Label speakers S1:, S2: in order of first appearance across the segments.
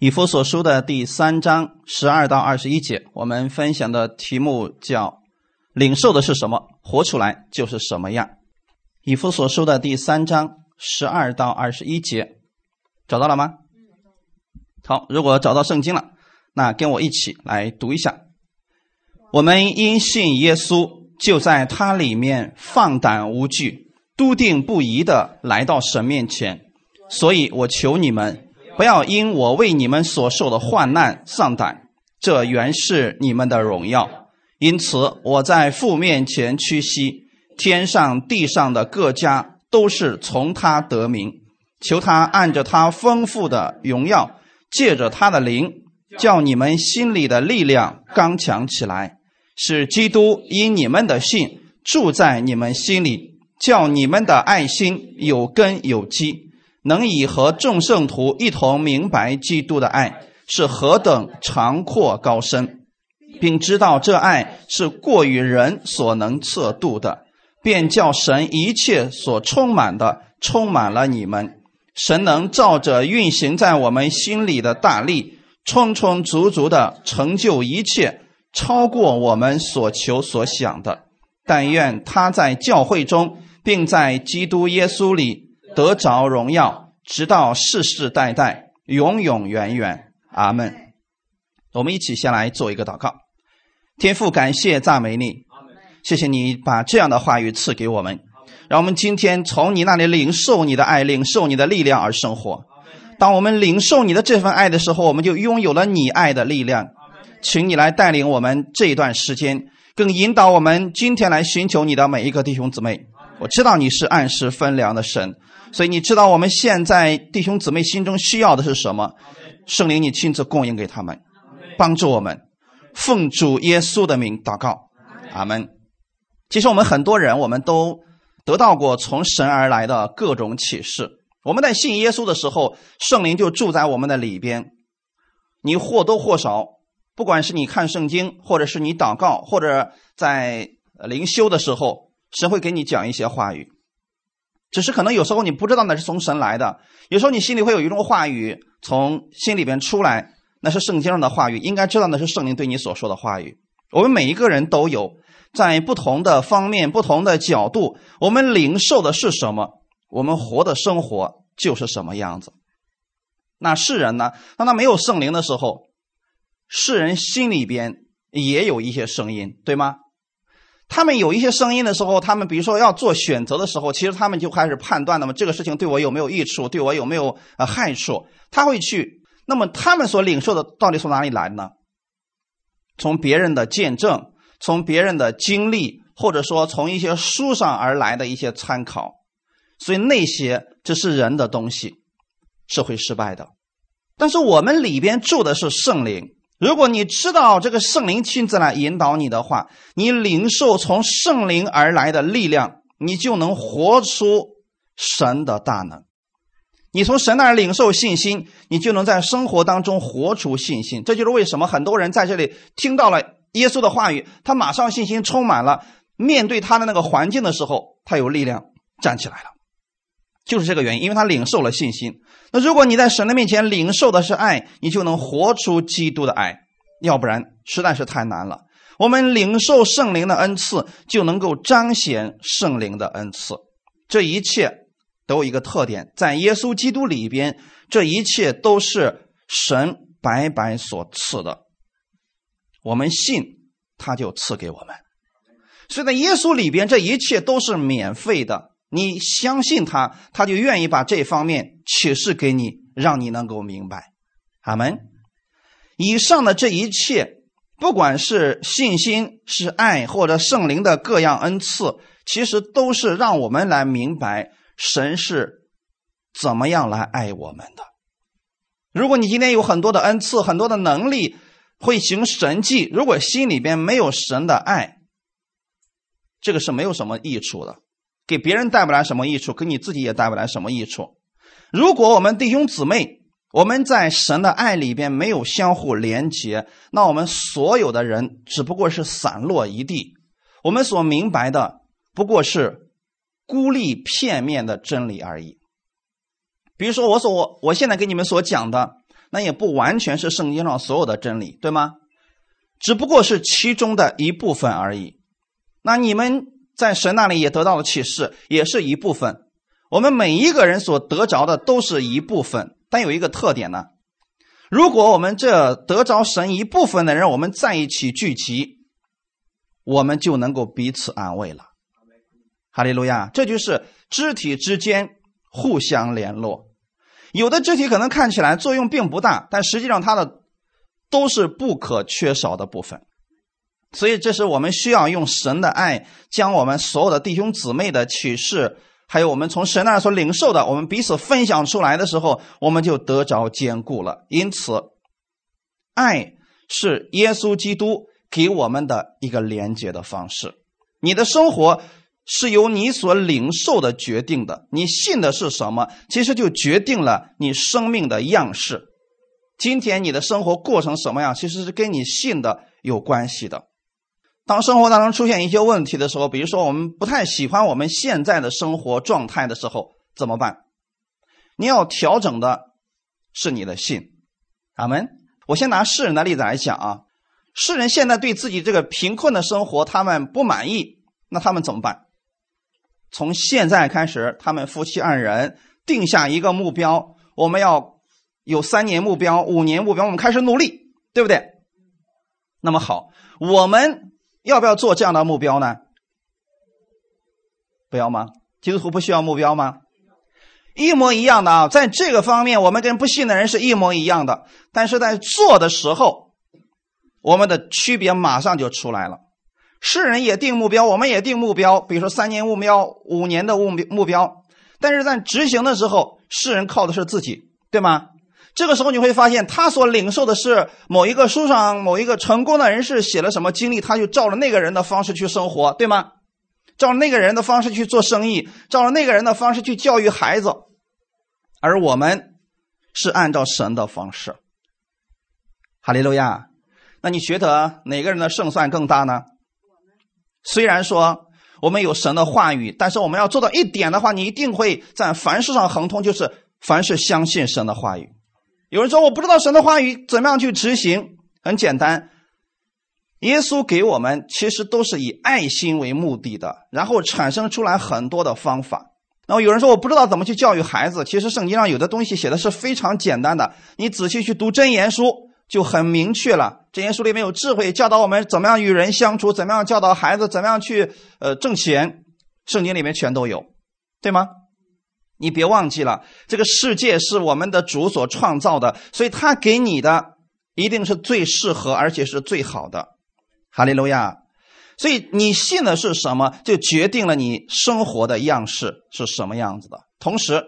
S1: 以弗所书的第三章十二到二十一节，我们分享的题目叫“领受的是什么，活出来就是什么样”。以弗所书的第三章十二到二十一节，找到了吗？好，如果找到圣经了，那跟我一起来读一下。我们因信耶稣，就在他里面放胆无惧、笃定不移的来到神面前。所以我求你们。不要因我为你们所受的患难丧胆，这原是你们的荣耀。因此我在父面前屈膝，天上地上的各家都是从他得名，求他按着他丰富的荣耀，借着他的灵，叫你们心里的力量刚强起来，使基督因你们的信住在你们心里，叫你们的爱心有根有基。能以和众圣徒一同明白基督的爱是何等长阔高深，并知道这爱是过于人所能测度的，便叫神一切所充满的充满了你们。神能照着运行在我们心里的大力，充充足足的成就一切，超过我们所求所想的。但愿他在教会中，并在基督耶稣里。得着荣耀，直到世世代代，永永远远。阿门。我们一起先来做一个祷告。天父，感谢赞美你，谢谢你把这样的话语赐给我们，让我们今天从你那里领受你的爱，领受你的力量而生活。当我们领受你的这份爱的时候，我们就拥有了你爱的力量。请你来带领我们这一段时间，更引导我们今天来寻求你的每一个弟兄姊妹。我知道你是按时分粮的神。所以你知道我们现在弟兄姊妹心中需要的是什么？圣灵，你亲自供应给他们，帮助我们，奉主耶稣的名祷告，阿门。其实我们很多人，我们都得到过从神而来的各种启示。我们在信耶稣的时候，圣灵就住在我们的里边。你或多或少，不管是你看圣经，或者是你祷告，或者在灵修的时候，神会给你讲一些话语。只是可能有时候你不知道那是从神来的，有时候你心里会有一种话语从心里边出来，那是圣经上的话语，应该知道那是圣灵对你所说的话语。我们每一个人都有，在不同的方面、不同的角度，我们领受的是什么，我们活的生活就是什么样子。那世人呢？当他没有圣灵的时候，世人心里边也有一些声音，对吗？他们有一些声音的时候，他们比如说要做选择的时候，其实他们就开始判断，那么这个事情对我有没有益处，对我有没有呃害处？他会去，那么他们所领受的到底从哪里来呢？从别人的见证，从别人的经历，或者说从一些书上而来的一些参考。所以那些这是人的东西，是会失败的。但是我们里边住的是圣灵。如果你知道这个圣灵亲自来引导你的话，你领受从圣灵而来的力量，你就能活出神的大能。你从神那儿领受信心，你就能在生活当中活出信心。这就是为什么很多人在这里听到了耶稣的话语，他马上信心充满了，面对他的那个环境的时候，他有力量站起来了。就是这个原因，因为他领受了信心。那如果你在神的面前领受的是爱，你就能活出基督的爱；要不然，实在是太难了。我们领受圣灵的恩赐，就能够彰显圣灵的恩赐。这一切都有一个特点，在耶稣基督里边，这一切都是神白白所赐的。我们信，他就赐给我们。所以在耶稣里边，这一切都是免费的。你相信他，他就愿意把这方面启示给你，让你能够明白。阿门。以上的这一切，不管是信心、是爱，或者圣灵的各样恩赐，其实都是让我们来明白神是怎么样来爱我们的。如果你今天有很多的恩赐、很多的能力，会行神迹，如果心里边没有神的爱，这个是没有什么益处的。给别人带不来什么益处，给你自己也带不来什么益处。如果我们弟兄姊妹我们在神的爱里边没有相互连接，那我们所有的人只不过是散落一地。我们所明白的不过是孤立片面的真理而已。比如说，我所我现在给你们所讲的，那也不完全是圣经上所有的真理，对吗？只不过是其中的一部分而已。那你们在神那里也得到了启示，也是一部分。我们每一个人所得着的都是一部分，但有一个特点呢。如果我们这得着神一部分的人，我们在一起聚集，我们就能够彼此安慰了。哈利路亚！这就是肢体之间互相联络。有的肢体可能看起来作用并不大，但实际上它的都是不可缺少的部分。所以，这是我们需要用神的爱，将我们所有的弟兄姊妹的启示。还有我们从神那所领受的，我们彼此分享出来的时候，我们就得着坚固了。因此，爱是耶稣基督给我们的一个连接的方式。你的生活是由你所领受的决定的，你信的是什么，其实就决定了你生命的样式。今天你的生活过成什么样，其实是跟你信的有关系的。当生活当中出现一些问题的时候，比如说我们不太喜欢我们现在的生活状态的时候，怎么办？你要调整的是你的信。阿门。我先拿世人的例子来讲啊，世人现在对自己这个贫困的生活他们不满意，那他们怎么办？从现在开始，他们夫妻二人定下一个目标，我们要有三年目标、五年目标，我们开始努力，对不对？那么好，我们。要不要做这样的目标呢？不要吗？基督徒不需要目标吗？一模一样的啊，在这个方面，我们跟不信的人是一模一样的。但是在做的时候，我们的区别马上就出来了。世人也定目标，我们也定目标，比如说三年目标、五年的目目标。但是在执行的时候，世人靠的是自己，对吗？这个时候你会发现，他所领受的是某一个书上某一个成功的人士写了什么经历，他就照着那个人的方式去生活，对吗？照那个人的方式去做生意，照着那个人的方式去教育孩子，而我们是按照神的方式。哈利路亚！那你觉得哪个人的胜算更大呢？虽然说我们有神的话语，但是我们要做到一点的话，你一定会在凡事上亨通，就是凡是相信神的话语。有人说我不知道神的话语怎么样去执行，很简单，耶稣给我们其实都是以爱心为目的的，然后产生出来很多的方法。然后有人说我不知道怎么去教育孩子，其实圣经上有的东西写的是非常简单的，你仔细去读真言书就很明确了。真言书里面有智慧，教导我们怎么样与人相处，怎么样教导孩子，怎么样去呃挣钱，圣经里面全都有，对吗？你别忘记了，这个世界是我们的主所创造的，所以他给你的一定是最适合而且是最好的。哈利路亚！所以你信的是什么，就决定了你生活的样式是什么样子的。同时，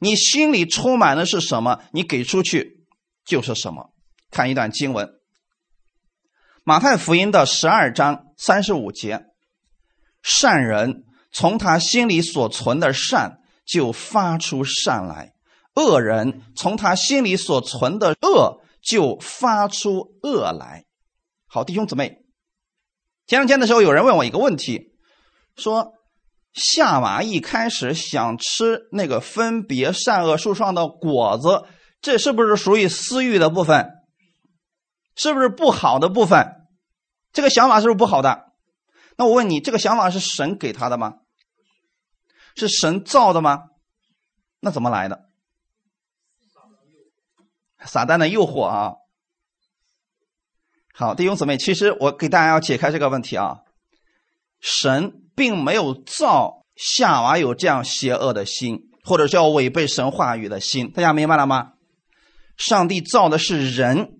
S1: 你心里充满的是什么，你给出去就是什么。看一段经文，《马太福音》的十二章三十五节：善人从他心里所存的善。就发出善来，恶人从他心里所存的恶就发出恶来。好，弟兄姊妹，前两天的时候，有人问我一个问题，说夏娃一开始想吃那个分别善恶树上的果子，这是不是属于私欲的部分？是不是不好的部分？这个想法是不是不好的？那我问你，这个想法是神给他的吗？是神造的吗？那怎么来的？撒旦的诱惑啊！好，弟兄姊妹，其实我给大家要解开这个问题啊。神并没有造夏娃有这样邪恶的心，或者叫违背神话语的心，大家明白了吗？上帝造的是人，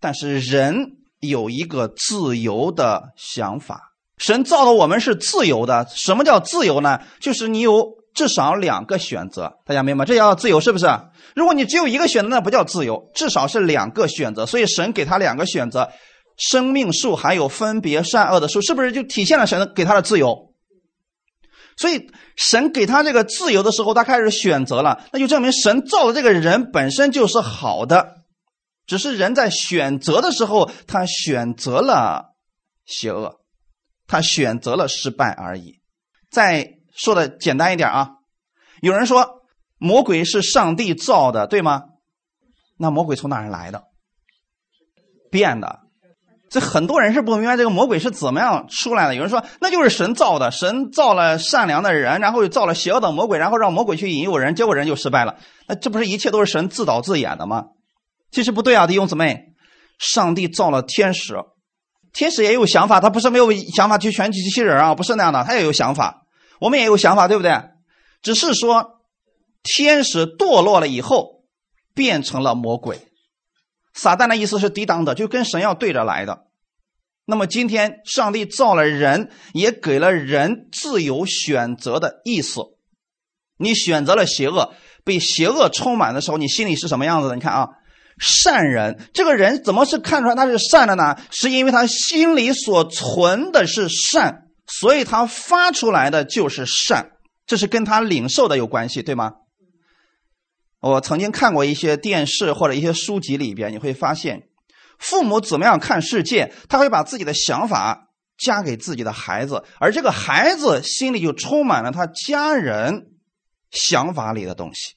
S1: 但是人有一个自由的想法。神造的我们是自由的。什么叫自由呢？就是你有至少两个选择。大家明白这叫自由是不是？如果你只有一个选择，那不叫自由。至少是两个选择。所以神给他两个选择：生命树还有分别善恶的树，是不是就体现了神给他的自由？所以神给他这个自由的时候，他开始选择了，那就证明神造的这个人本身就是好的，只是人在选择的时候，他选择了邪恶。他选择了失败而已。再说的简单一点啊，有人说魔鬼是上帝造的，对吗？那魔鬼从哪儿来的？变的。这很多人是不明白这个魔鬼是怎么样出来的。有人说那就是神造的，神造了善良的人，然后又造了邪恶的魔鬼，然后让魔鬼去引诱人，结果人就失败了。那这不是一切都是神自导自演的吗？其实不对啊，弟兄姊妹，上帝造了天使，天使也有想法，他不是没有想法去选机器人啊，不是那样的，他也有想法。我们也有想法，对不对？只是说天使堕落了以后变成了魔鬼。撒旦的意思是抵挡的，就跟神要对着来的。那么今天上帝造了人，也给了人自由选择的意思。你选择了邪恶，被邪恶充满的时候，你心里是什么样子的？你看啊，善人这个人怎么是看出来他是善的呢？是因为他心里所存的是善，所以他发出来的就是善。这是跟他领受的有关系，对吗？我曾经看过一些电视或者一些书籍里边，你会发现，父母怎么样看世界，他会把自己的想法加给自己的孩子，而这个孩子心里就充满了他家人想法里的东西。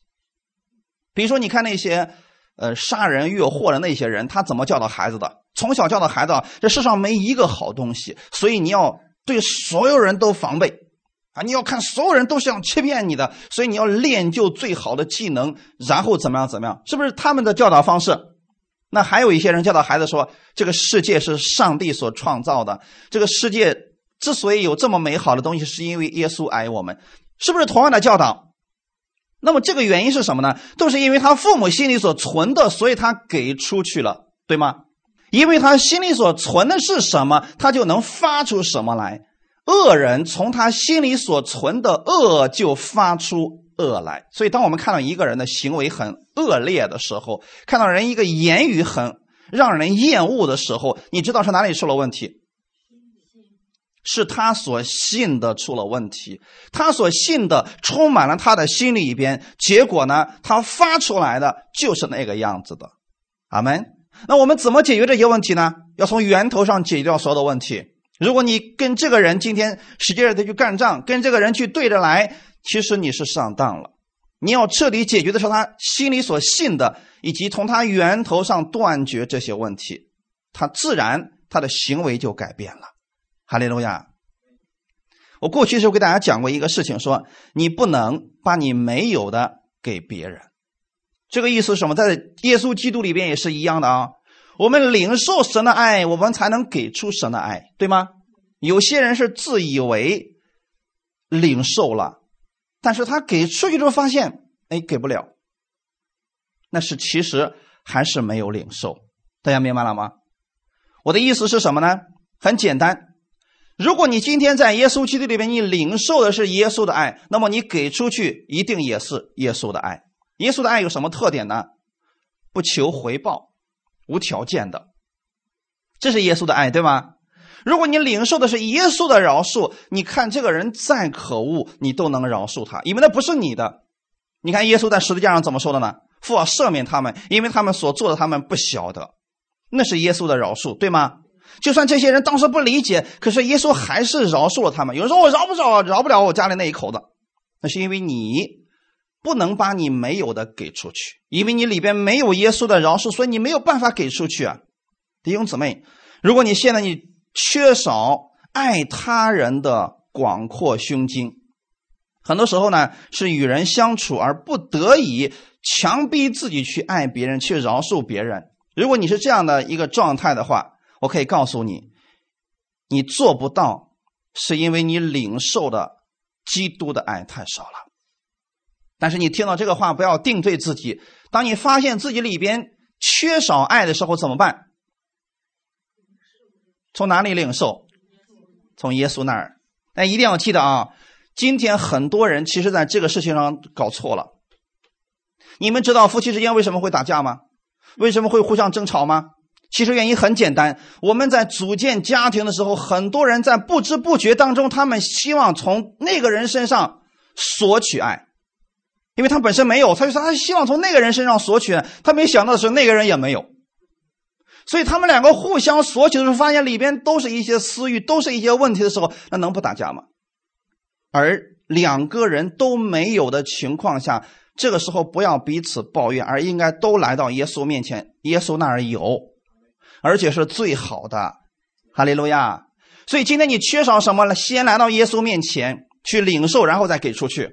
S1: 比如说，你看那些呃杀人越货的那些人，他怎么教导孩子的？从小教导孩子，这世上没一个好东西，所以你要对所有人都防备。啊！你要看所有人都想欺骗你的，所以你要练就最好的技能，然后怎么样怎么样？是不是他们的教导方式？那还有一些人教导孩子说，这个世界是上帝所创造的，这个世界之所以有这么美好的东西，是因为耶稣爱我们，是不是同样的教导？那么这个原因是什么呢？都是因为他父母心里所存的，所以他给出去了，对吗？因为他心里所存的是什么，他就能发出什么来。恶人从他心里所存的恶就发出恶来，所以当我们看到一个人的行为很恶劣的时候，看到人一个言语很让人厌恶的时候，你知道是哪里出了问题？是他所信的出了问题，他所信的充满了他的心里边，结果呢，他发出来的就是那个样子的。阿门。那我们怎么解决这些问题呢？要从源头上解决掉所有的问题。如果你跟这个人今天使劲的去干仗，跟这个人去对着来，其实你是上当了。你要彻底解决的是他心里所信的，以及从他源头上断绝这些问题，他自然他的行为就改变了。哈利路亚！我过去时候给大家讲过一个事情，说你不能把你没有的给别人。这个意思是什么？在耶稣基督里边也是一样的啊。我们领受神的爱，我们才能给出神的爱，对吗？有些人是自以为领受了，但是他给出去之后发现，哎，给不了，那是其实还是没有领受。大家明白了吗？我的意思是什么呢？很简单，如果你今天在耶稣基督里面，你领受的是耶稣的爱，那么你给出去一定也是耶稣的爱。耶稣的爱有什么特点呢？不求回报。无条件的，这是耶稣的爱，对吗？如果你领受的是耶稣的饶恕，你看这个人再可恶，你都能饶恕他，因为那不是你的。你看耶稣在十字架上怎么说的呢？父啊，赦免他们，因为他们所做的他们不晓得。那是耶稣的饶恕，对吗？就算这些人当时不理解，可是耶稣还是饶恕了他们。有人说我饶不饶，饶不了我家里那一口子，那是因为你。不能把你没有的给出去，因为你里边没有耶稣的饶恕，所以你没有办法给出去啊，弟兄姊妹。如果你现在你缺少爱他人的广阔胸襟，很多时候呢是与人相处而不得已强逼自己去爱别人，去饶恕别人。如果你是这样的一个状态的话，我可以告诉你，你做不到，是因为你领受的基督的爱太少了。但是你听到这个话，不要定罪自己。当你发现自己里边缺少爱的时候，怎么办？从哪里领受？从耶稣那儿。但一定要记得啊，今天很多人其实在这个事情上搞错了。你们知道夫妻之间为什么会打架吗？为什么会互相争吵吗？其实原因很简单，我们在组建家庭的时候，很多人在不知不觉当中，他们希望从那个人身上索取爱。因为他本身没有，他就说他希望从那个人身上索取，他没想到的是那个人也没有，所以他们两个互相索取的时候，发现里边都是一些私欲，都是一些问题的时候，那能不打架吗？而两个人都没有的情况下，这个时候不要彼此抱怨，而应该都来到耶稣面前。耶稣那儿有，而且是最好的。哈利路亚！所以今天你缺少什么了？先来到耶稣面前去领受，然后再给出去。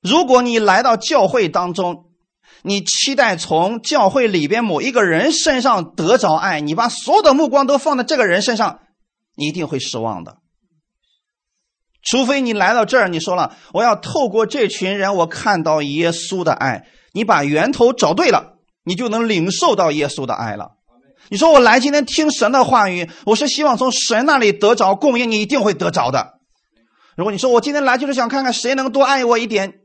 S1: 如果你来到教会当中，你期待从教会里边某一个人身上得着爱，你把所有的目光都放在这个人身上，你一定会失望的。除非你来到这儿，你说了我要透过这群人，我看到耶稣的爱。你把源头找对了，你就能领受到耶稣的爱了。你说我来今天听神的话语，我是希望从神那里得着供应，你一定会得着的。如果你说我今天来就是想看看谁能多爱我一点，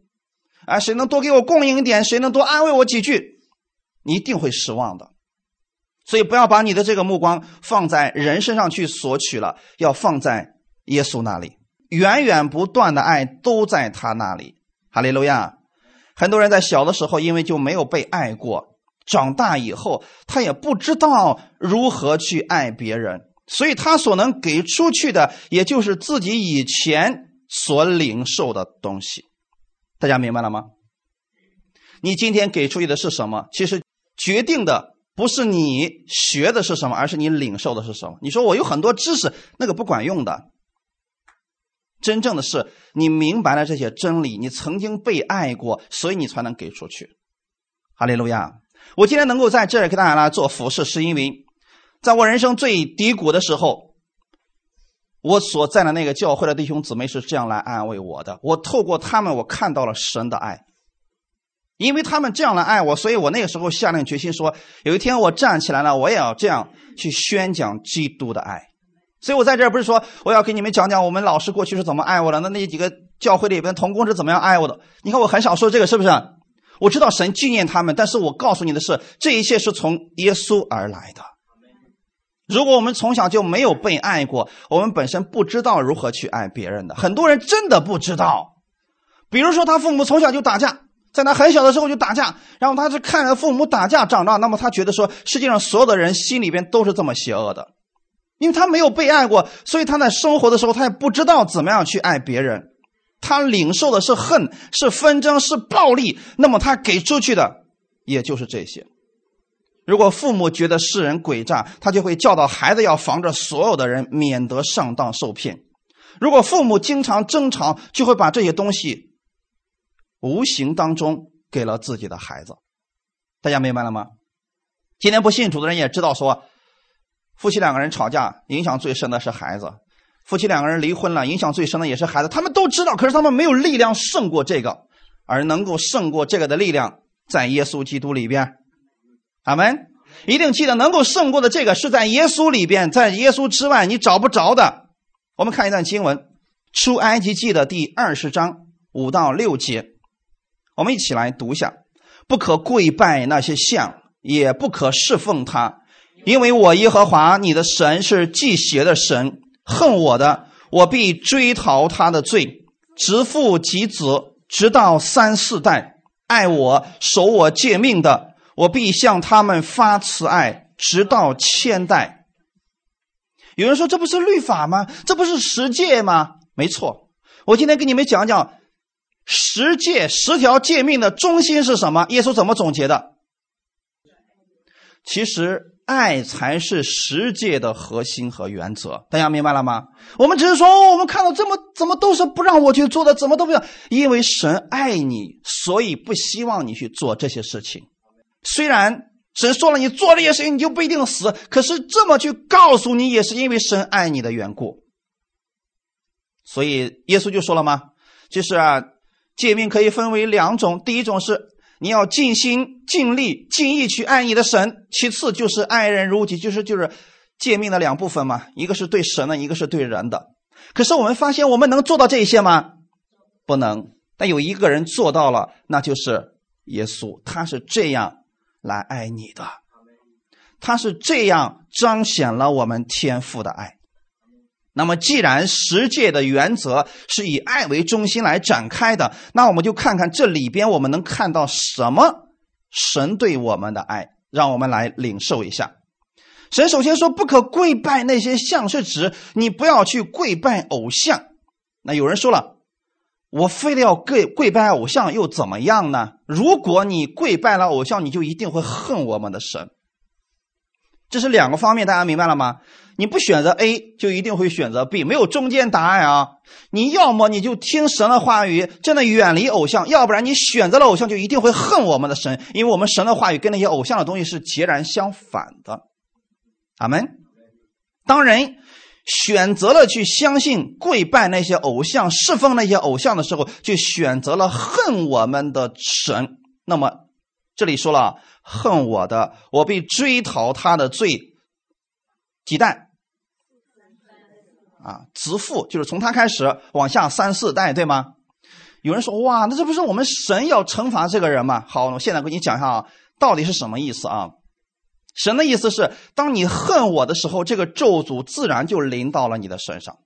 S1: 啊，谁能多给我供应一点，谁能多安慰我几句，你一定会失望的。所以不要把你的这个目光放在人身上去索取了，要放在耶稣那里。源源不断的爱都在他那里，哈利路亚！很多人在小的时候因为就没有被爱过，长大以后他也不知道如何去爱别人，所以他所能给出去的也就是自己以前所领受的东西。大家明白了吗？你今天给出去的是什么？其实决定的不是你学的是什么，而是你领受的是什么。你说我有很多知识，那个不管用的。真正的是你明白了这些真理，你曾经被爱过，所以你才能给出去。哈利路亚！我今天能够在这里给大家来做服饰，是因为在我人生最低谷的时候，我所在的那个教会的弟兄姊妹是这样来安慰我的。我透过他们，我看到了神的爱，因为他们这样来爱我，所以我那个时候下定决心说，有一天我站起来了，我也要这样去宣讲基督的爱。所以我在这儿不是说我要给你们讲讲我们老师过去是怎么爱我的，那那几个教会里边同工是怎么样爱我的。你看我很少说这个，是不是？我知道神纪念他们，但是我告诉你的是，这一切是从耶稣而来的。如果我们从小就没有被爱过，我们本身不知道如何去爱别人的。很多人真的不知道。比如说他父母从小就打架，在他很小的时候就打架，然后他是看着父母打架长大，那么他觉得说世界上所有的人心里边都是这么邪恶的。因为他没有被爱过，所以他在生活的时候，他也不知道怎么样去爱别人。他领受的是恨，是纷争，是暴力。那么他给出去的也就是这些。如果父母觉得世人诡诈，他就会教导孩子要防着所有的人，免得上当受骗。如果父母经常争吵，就会把这些东西无形当中给了自己的孩子。大家明白了吗？今天不信主的人也知道说。夫妻两个人吵架，影响最深的是孩子；夫妻两个人离婚了，影响最深的也是孩子。他们都知道，可是他们没有力量胜过这个，而能够胜过这个的力量在耶稣基督里边。阿门！一定记得，能够胜过的这个是在耶稣里边，在耶稣之外你找不着的。我们看一段经文，《出埃及记》的第二十章五到六节，我们一起来读一下：不可跪拜那些像，也不可侍奉他。因为我耶和华你的神是忌邪的神，恨我的，我必追讨他的罪，直父及子，直到三四代；爱我、守我诫命的，我必向他们发慈爱，直到千代。有人说这不是律法吗？这不是十诫吗？没错，我今天给你们讲讲十诫、十条诫命的中心是什么。耶稣怎么总结的？其实。爱才是十诫的核心和原则，大家明白了吗？我们只是说，我们看到这么怎么都是不让我去做的，怎么都不要，因为神爱你，所以不希望你去做这些事情。虽然神说了，你做这些事情你就不一定死，可是这么去告诉你，也是因为神爱你的缘故。所以耶稣就说了吗？就是啊，诫命可以分为两种，第一种是。你要尽心尽力尽意去爱你的神，其次就是爱人如己，就是就是诫命的两部分嘛，一个是对神的，一个是对人的。可是我们发现，我们能做到这些吗？不能。但有一个人做到了，那就是耶稣，他是这样来爱你的，他是这样彰显了我们天赋的爱。那么，既然十诫的原则是以爱为中心来展开的，那我们就看看这里边我们能看到什么神对我们的爱，让我们来领受一下。神首先说不可跪拜那些像，是指你不要去跪拜偶像。那有人说了，我非得要跪跪拜偶像又怎么样呢？如果你跪拜了偶像，你就一定会恨我们的神。这是两个方面，大家明白了吗？你不选择 A，就一定会选择 B，没有中间答案啊！你要么你就听神的话语，真的远离偶像；要不然你选择了偶像，就一定会恨我们的神，因为我们神的话语跟那些偶像的东西是截然相反的。阿门。当人选择了去相信、跪拜那些偶像、侍奉那些偶像的时候，就选择了恨我们的神。那么这里说了。恨我的，我被追讨他的罪，几代？啊，直父就是从他开始往下三四代，对吗？有人说，哇，那这不是我们神要惩罚这个人吗？好，我现在给你讲一下啊，到底是什么意思啊？神的意思是，当你恨我的时候，这个咒诅自然就临到了你的身上。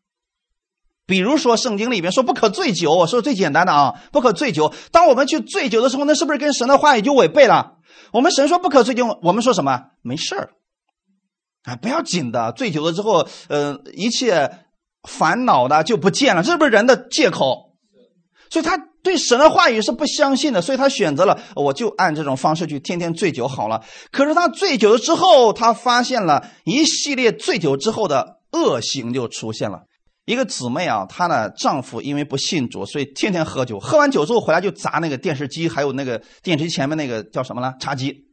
S1: 比如说，圣经里面说不可醉酒，我说最简单的啊，不可醉酒。当我们去醉酒的时候，那是不是跟神的话语就违背了？我们神说不可醉酒，我们说什么？没事儿，啊，不要紧的。醉酒了之后，呃，一切烦恼的就不见了，这是不是人的借口？所以他对神的话语是不相信的，所以他选择了我就按这种方式去天天醉酒好了。可是他醉酒了之后，他发现了一系列醉酒之后的恶行就出现了。一个姊妹啊，她的丈夫因为不信主，所以天天喝酒。喝完酒之后回来就砸那个电视机，还有那个电视机前面那个叫什么了？茶几。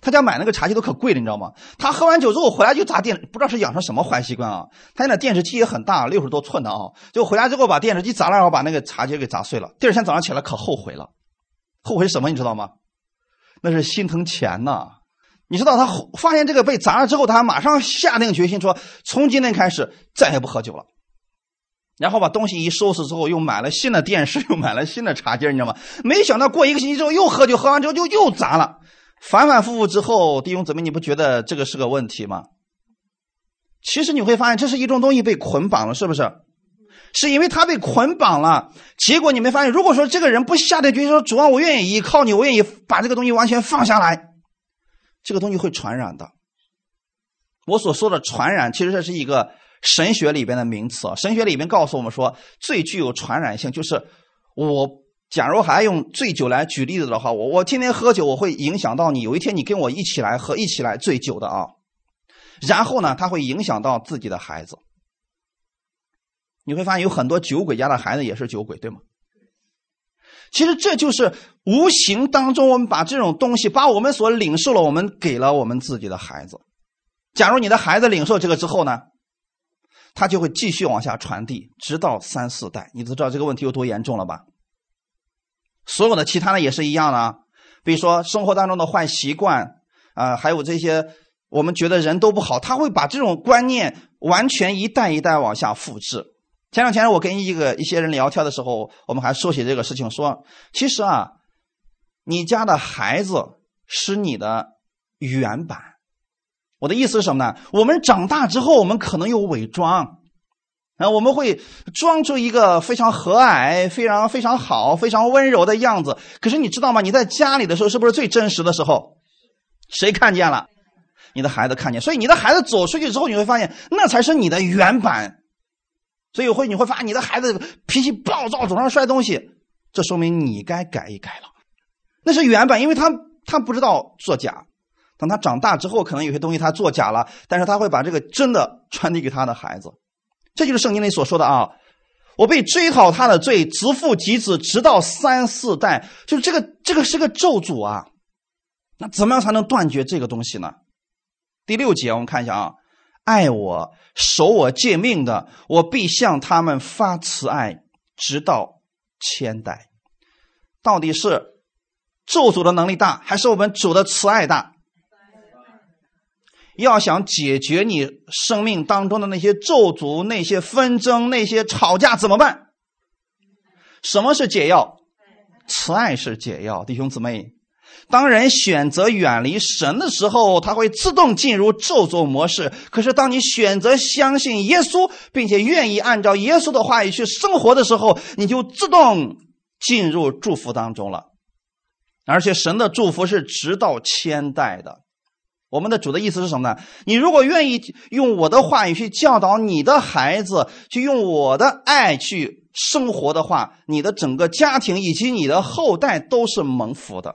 S1: 他家买那个茶几都可贵了，你知道吗？他喝完酒之后回来就砸电，不知道是养成什么坏习惯啊。他家那电视机也很大，六十多寸的啊。就回来之后把电视机砸了，然后把那个茶几给砸碎了。第二天早上起来可后悔了，后悔什么？你知道吗？那是心疼钱呐。你知道他发现这个被砸了之后，他马上下定决心说，从今天开始再也不喝酒了。然后把东西一收拾之后，又买了新的电视，又买了新的茶几，你知道吗？没想到过一个星期之后又喝酒，喝完之后就又砸了，反反复复之后，弟兄姊妹，你不觉得这个是个问题吗？其实你会发现，这是一种东西被捆绑了，是不是？是因为他被捆绑了，结果你没发现，如果说这个人不下定决心说主啊，我愿意依靠你，我愿意把这个东西完全放下来，这个东西会传染的。我所说的传染，其实这是一个。神学里边的名词，神学里边告诉我们说，最具有传染性就是我。假如还用醉酒来举例子的话，我我天天喝酒，我会影响到你。有一天你跟我一起来喝，一起来醉酒的啊。然后呢，他会影响到自己的孩子。你会发现有很多酒鬼家的孩子也是酒鬼，对吗？其实这就是无形当中，我们把这种东西，把我们所领受了，我们给了我们自己的孩子。假如你的孩子领受这个之后呢？他就会继续往下传递，直到三四代，你都知道这个问题有多严重了吧？所有的其他的也是一样的，比如说生活当中的坏习惯啊，还有这些我们觉得人都不好，他会把这种观念完全一代一代往下复制。前两天我跟一个一些人聊天的时候，我们还说起这个事情，说其实啊，你家的孩子是你的原版。我的意思是什么呢？我们长大之后，我们可能有伪装，啊，我们会装出一个非常和蔼、非常非常好、非常温柔的样子。可是你知道吗？你在家里的时候，是不是最真实的时候？谁看见了？你的孩子看见。所以你的孩子走出去之后，你会发现那才是你的原版。所以会你会发现你的孩子脾气暴躁，总上摔东西，这说明你该改一改了。那是原版，因为他他不知道作假。等他长大之后，可能有些东西他作假了，但是他会把这个真的传递给他的孩子。这就是圣经里所说的啊，我被追讨他的罪，直父及子，直到三四代，就是这个这个是个咒诅啊。那怎么样才能断绝这个东西呢？第六节我们看一下啊，爱我、守我诫命的，我必向他们发慈爱，直到千代。到底是咒诅的能力大，还是我们主的慈爱大？要想解决你生命当中的那些咒诅、那些纷争、那些吵架，怎么办？什么是解药？慈爱是解药，弟兄姊妹。当人选择远离神的时候，他会自动进入咒诅模式。可是，当你选择相信耶稣，并且愿意按照耶稣的话语去生活的时候，你就自动进入祝福当中了。而且，神的祝福是直到千代的。我们的主的意思是什么呢？你如果愿意用我的话语去教导你的孩子，去用我的爱去生活的话，你的整个家庭以及你的后代都是蒙福的。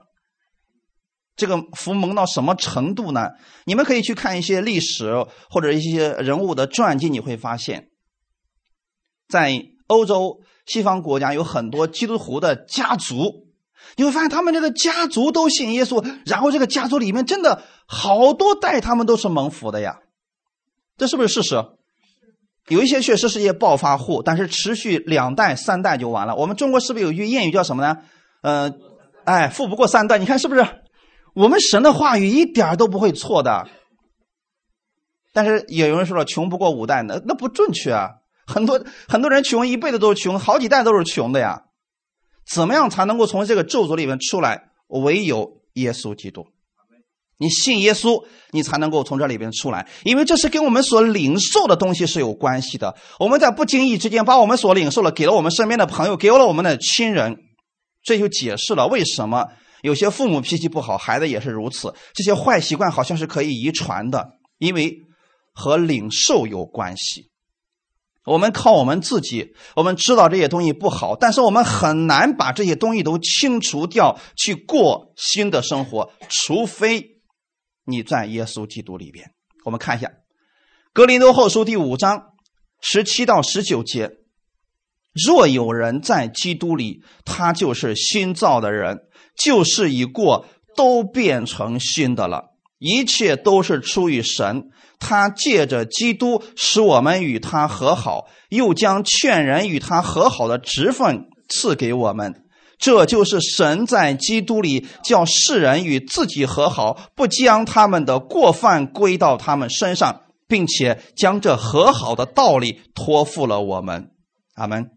S1: 这个福蒙到什么程度呢？你们可以去看一些历史或者一些人物的传记，你会发现，在欧洲西方国家有很多基督徒的家族，你会发现他们这个家族都信耶稣，然后这个家族里面真的好多代他们都是蒙福的呀，这是不是事实？有一些确实是一些暴发户，但是持续两代三代就完了。我们中国是不是有句谚语叫什么呢？呃，哎，富不过三代，你看是不是？我们神的话语一点都不会错的，但是也有人说了，穷不过五代，那那不准确啊！很多很多人穷一辈子都是穷，好几代都是穷的呀。怎么样才能够从这个咒诅里面出来？唯有耶稣基督，你信耶稣，你才能够从这里边出来，因为这是跟我们所领受的东西是有关系的。我们在不经意之间把我们所领受了给了我们身边的朋友，给了我们的亲人，这就解释了为什么。有些父母脾气不好，孩子也是如此。这些坏习惯好像是可以遗传的，因为和领受有关系。我们靠我们自己，我们知道这些东西不好，但是我们很难把这些东西都清除掉，去过新的生活。除非你在耶稣基督里边。我们看一下《格林多后书》第五章十七到十九节：若有人在基督里，他就是新造的人。旧事已过，都变成新的了。一切都是出于神，他借着基督使我们与他和好，又将劝人与他和好的职分赐给我们。这就是神在基督里叫世人与自己和好，不将他们的过犯归到他们身上，并且将这和好的道理托付了我们。阿门。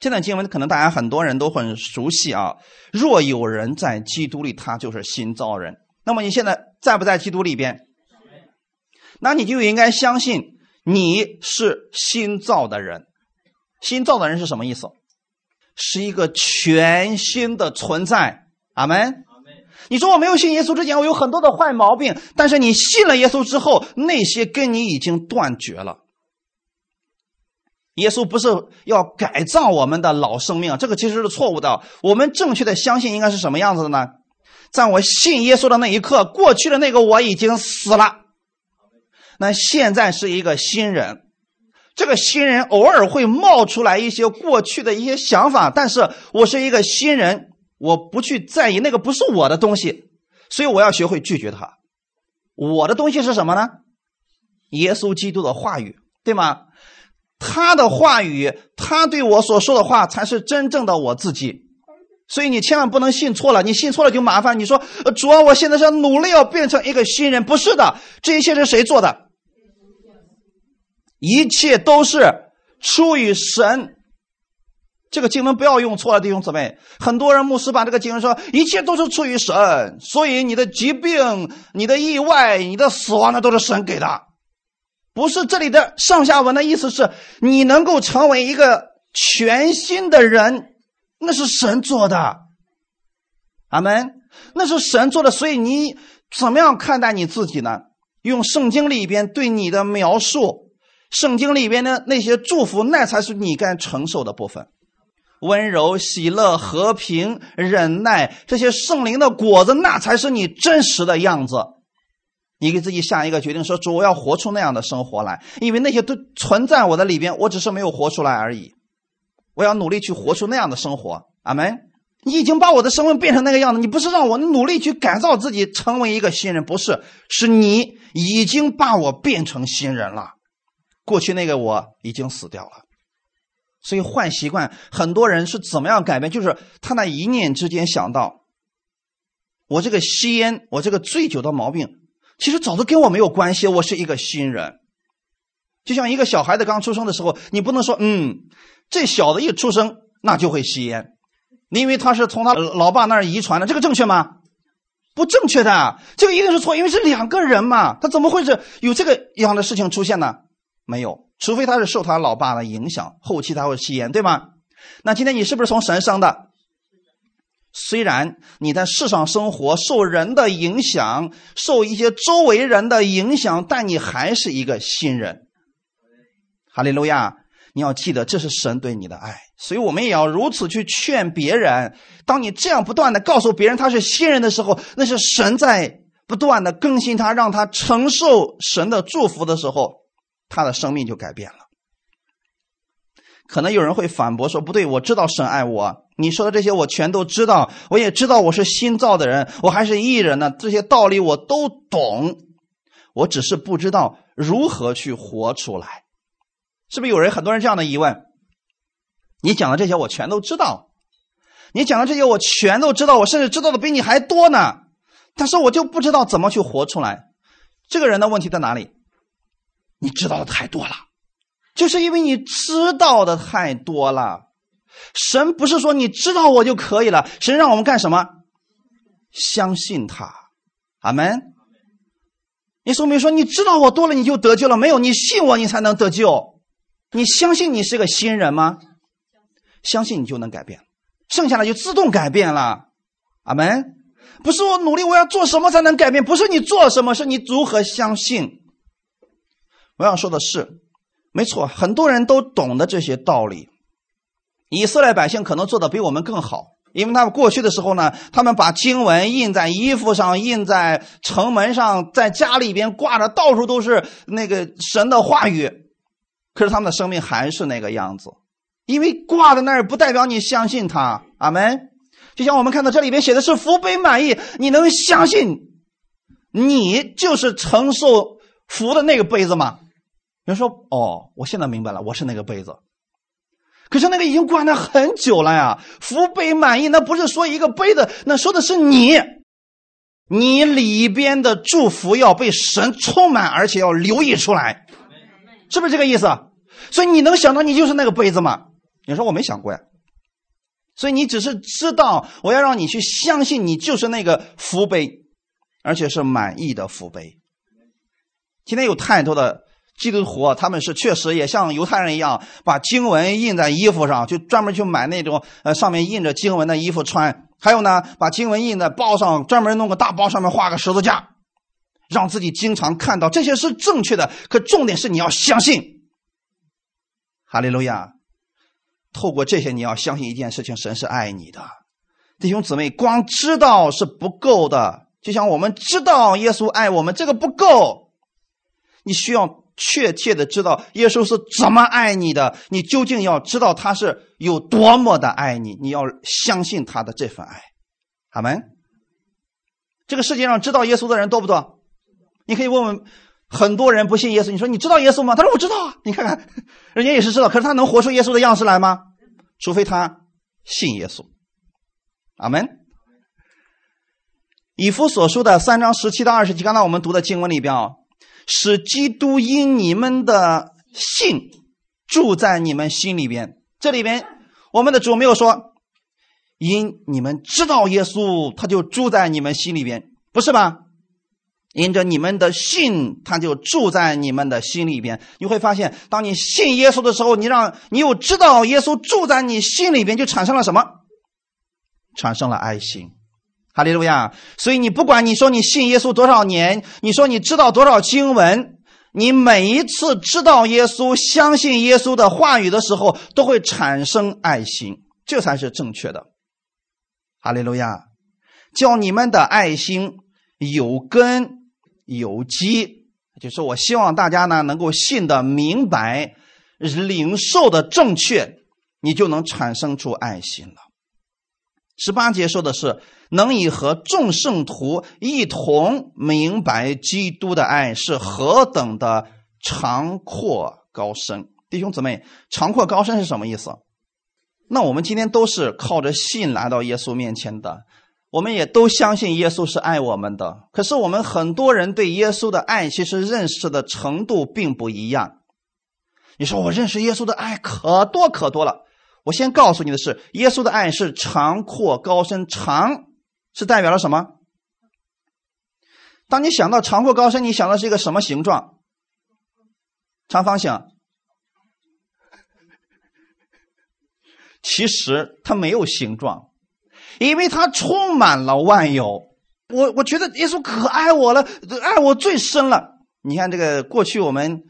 S1: 这段经文可能大家很多人都很熟悉啊。若有人在基督里，他就是新造人。那么你现在在不在基督里边？那你就应该相信你是新造的人。新造的人是什么意思？是一个全新的存在。阿门。你说我没有信耶稣之前，我有很多的坏毛病，但是你信了耶稣之后，那些跟你已经断绝了。耶稣不是要改造我们的老生命，这个其实是错误的。我们正确的相信应该是什么样子的呢？在我信耶稣的那一刻，过去的那个我已经死了，那现在是一个新人。这个新人偶尔会冒出来一些过去的一些想法，但是我是一个新人，我不去在意那个不是我的东西，所以我要学会拒绝他。我的东西是什么呢？耶稣基督的话语，对吗？他的话语，他对我所说的话，才是真正的我自己。所以你千万不能信错了，你信错了就麻烦。你说主啊，我现在是努力要变成一个新人，不是的，这一切是谁做的？一切都是出于神。这个经文不要用错了，弟兄姊妹。很多人牧师把这个经文说，一切都是出于神，所以你的疾病、你的意外、你的死亡，那都是神给的。不是这里的上下文的意思是你能够成为一个全新的人，那是神做的，阿门。那是神做的，所以你怎么样看待你自己呢？用圣经里边对你的描述，圣经里边的那些祝福，那才是你该承受的部分。温柔、喜乐、和平、忍耐，这些圣灵的果子，那才是你真实的样子。你给自己下一个决定，说主，我要活出那样的生活来，因为那些都存在我的里边，我只是没有活出来而已。我要努力去活出那样的生活。阿门。你已经把我的身份变成那个样子，你不是让我努力去改造自己成为一个新人，不是，是你已经把我变成新人了。过去那个我已经死掉了，所以坏习惯，很多人是怎么样改变？就是他那一念之间想到，我这个吸烟，我这个醉酒的毛病。其实早都跟我没有关系，我是一个新人，就像一个小孩子刚出生的时候，你不能说，嗯，这小子一出生那就会吸烟，因为他是从他老爸那儿遗传的，这个正确吗？不正确的，这个一定是错，因为是两个人嘛，他怎么会是有这个样的事情出现呢？没有，除非他是受他老爸的影响，后期他会吸烟，对吗？那今天你是不是从神生的？虽然你在世上生活受人的影响，受一些周围人的影响，但你还是一个新人。哈利路亚！你要记得，这是神对你的爱，所以我们也要如此去劝别人。当你这样不断的告诉别人他是新人的时候，那是神在不断的更新他，让他承受神的祝福的时候，他的生命就改变了。可能有人会反驳说：“不对，我知道神爱我，你说的这些我全都知道，我也知道我是新造的人，我还是艺人呢，这些道理我都懂，我只是不知道如何去活出来。”是不是有人很多人这样的疑问？你讲的这些我全都知道，你讲的这些我全都知道，我甚至知道的比你还多呢，但是我就不知道怎么去活出来。这个人的问题在哪里？你知道的太多了。就是因为你知道的太多了，神不是说你知道我就可以了，神让我们干什么？相信他，阿门。你说没说你知道我多了你就得救了？没有，你信我你才能得救。你相信你是个新人吗？相信你就能改变，剩下的就自动改变了，阿门。不是我努力，我要做什么才能改变？不是你做什么，是你如何相信。我要说的是。没错，很多人都懂得这些道理。以色列百姓可能做的比我们更好，因为他们过去的时候呢，他们把经文印在衣服上，印在城门上，在家里边挂着，到处都是那个神的话语。可是他们的生命还是那个样子，因为挂在那儿不代表你相信他。阿门。就像我们看到这里边写的是福杯满意，你能相信你就是承受福的那个杯子吗？人说：“哦，我现在明白了，我是那个杯子。可是那个已经关了很久了呀，福杯满溢，那不是说一个杯子，那说的是你，你里边的祝福要被神充满，而且要流溢出来，是不是这个意思？所以你能想到你就是那个杯子吗？你说我没想过呀。所以你只是知道，我要让你去相信，你就是那个福杯，而且是满意的福杯。今天有太多的。”基督徒他们是确实也像犹太人一样，把经文印在衣服上，就专门去买那种呃上面印着经文的衣服穿。还有呢，把经文印在包上，专门弄个大包，上面画个十字架，让自己经常看到。这些是正确的，可重点是你要相信。哈利路亚！透过这些，你要相信一件事情：神是爱你的。弟兄姊妹，光知道是不够的，就像我们知道耶稣爱我们，这个不够，你需要。确切的知道耶稣是怎么爱你的，你究竟要知道他是有多么的爱你，你要相信他的这份爱，阿门。这个世界上知道耶稣的人多不多？你可以问问很多人不信耶稣，你说你知道耶稣吗？他说我知道啊。你看看，人家也是知道，可是他能活出耶稣的样式来吗？除非他信耶稣，阿门。以弗所书的三章十七到二十节，刚才我们读的经文里边啊。使基督因你们的信住在你们心里边。这里边，我们的主没有说，因你们知道耶稣，他就住在你们心里边，不是吧？因着你们的信，他就住在你们的心里边。你会发现，当你信耶稣的时候，你让你又知道耶稣住在你心里边，就产生了什么？产生了爱心。哈利路亚！所以你不管你说你信耶稣多少年，你说你知道多少经文，你每一次知道耶稣、相信耶稣的话语的时候，都会产生爱心，这才是正确的。哈利路亚！叫你们的爱心有根有基，就是我希望大家呢能够信的明白、领受的正确，你就能产生出爱心了。十八节说的是。能以和众圣徒一同明白基督的爱是何等的长阔高深，弟兄姊妹，长阔高深是什么意思？那我们今天都是靠着信来到耶稣面前的，我们也都相信耶稣是爱我们的。可是我们很多人对耶稣的爱其实认识的程度并不一样。你说我认识耶稣的爱可多可多了，我先告诉你的是，耶稣的爱是长阔高深，长。是代表了什么？当你想到长阔高深，你想的是一个什么形状？长方形。其实它没有形状，因为它充满了万有。我我觉得耶稣可爱我了，爱我最深了。你看这个过去我们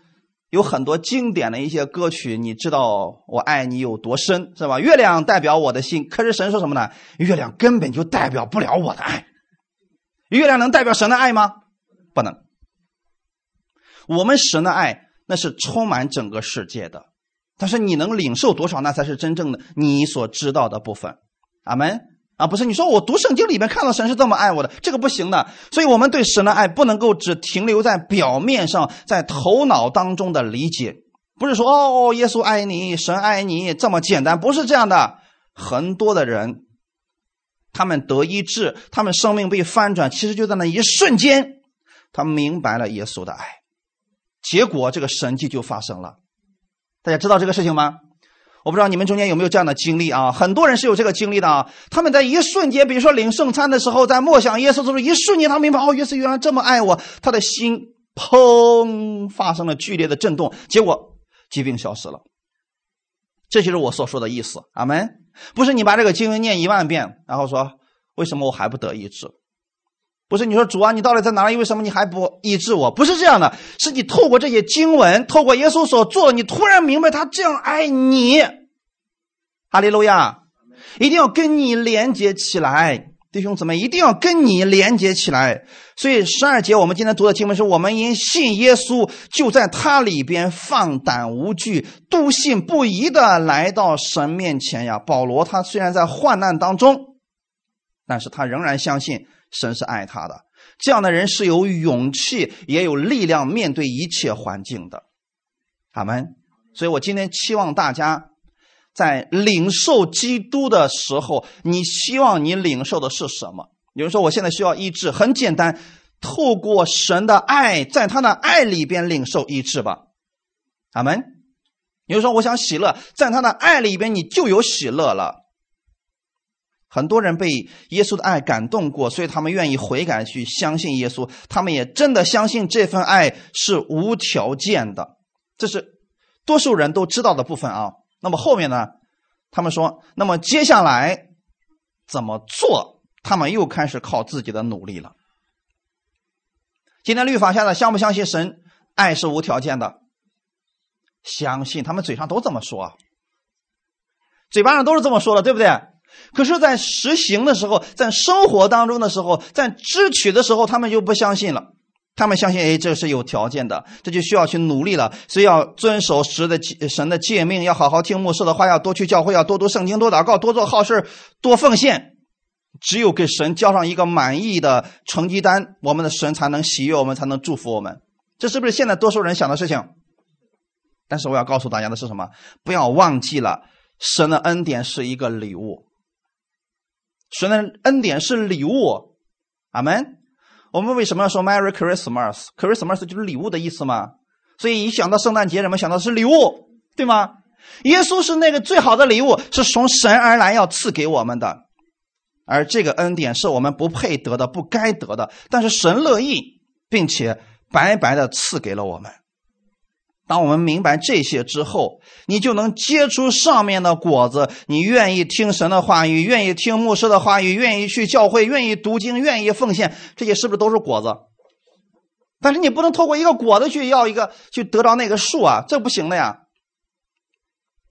S1: 有很多经典的一些歌曲，你知道我爱你有多深，是吧？月亮代表我的心，可是神说什么呢？月亮根本就代表不了我的爱。月亮能代表神的爱吗？不能。我们神的爱那是充满整个世界的，但是你能领受多少，那才是真正的你所知道的部分。阿门。啊，不是你说我读圣经里面看到神是这么爱我的，这个不行的。所以，我们对神的爱不能够只停留在表面上，在头脑当中的理解，不是说哦，耶稣爱你，神爱你这么简单，不是这样的。很多的人，他们得医治，他们生命被翻转，其实就在那一瞬间，他明白了耶稣的爱，结果这个神迹就发生了。大家知道这个事情吗？我不知道你们中间有没有这样的经历啊？很多人是有这个经历的啊。他们在一瞬间，比如说领圣餐的时候，在默想耶稣的时候，一瞬间他明白哦，耶稣原来这么爱我，他的心砰发生了剧烈的震动，结果疾病消失了。这就是我所说的意思。阿门。不是你把这个经文念一万遍，然后说为什么我还不得医治？不是你说主啊，你到底在哪里？为什么你还不医治我？不是这样的，是你透过这些经文，透过耶稣所做的，你突然明白他这样爱你。哈利路亚！一定要跟你连接起来，弟兄姊妹，一定要跟你连接起来。所以十二节我们今天读的经文是我们因信耶稣，就在他里边放胆无惧，笃信不疑的来到神面前呀。保罗他虽然在患难当中，但是他仍然相信。神是爱他的，这样的人是有勇气，也有力量面对一切环境的。阿门。所以我今天期望大家在领受基督的时候，你希望你领受的是什么？有人说我现在需要医治，很简单，透过神的爱，在他的爱里边领受医治吧。阿门。有人说我想喜乐，在他的爱里边，你就有喜乐了。很多人被耶稣的爱感动过，所以他们愿意悔改去相信耶稣。他们也真的相信这份爱是无条件的，这是多数人都知道的部分啊。那么后面呢？他们说，那么接下来怎么做？他们又开始靠自己的努力了。今天律法下的相不相信神爱是无条件的？相信，他们嘴上都这么说，嘴巴上都是这么说的，对不对？可是，在实行的时候，在生活当中的时候，在支取的时候，他们就不相信了。他们相信，哎，这是有条件的，这就需要去努力了。所以要遵守神的神的诫命，要好好听牧师的话，要多去教会，要多读圣经，多祷告，多做好事，多奉献。只有给神交上一个满意的成绩单，我们的神才能喜悦我们，才能祝福我们。这是不是现在多数人想的事情？但是我要告诉大家的是什么？不要忘记了，神的恩典是一个礼物。神的恩典是礼物，阿门。我们为什么要说 Merry Christmas？Christmas 就是礼物的意思嘛。所以一想到圣诞节，人们想到是礼物，对吗？耶稣是那个最好的礼物，是从神而来要赐给我们的。而这个恩典是我们不配得的、不该得的，但是神乐意，并且白白的赐给了我们。当我们明白这些之后，你就能结出上面的果子。你愿意听神的话语，愿意听牧师的话语，愿意去教会，愿意读经，愿意奉献，这些是不是都是果子？但是你不能透过一个果子去要一个，去得到那个树啊，这不行的呀。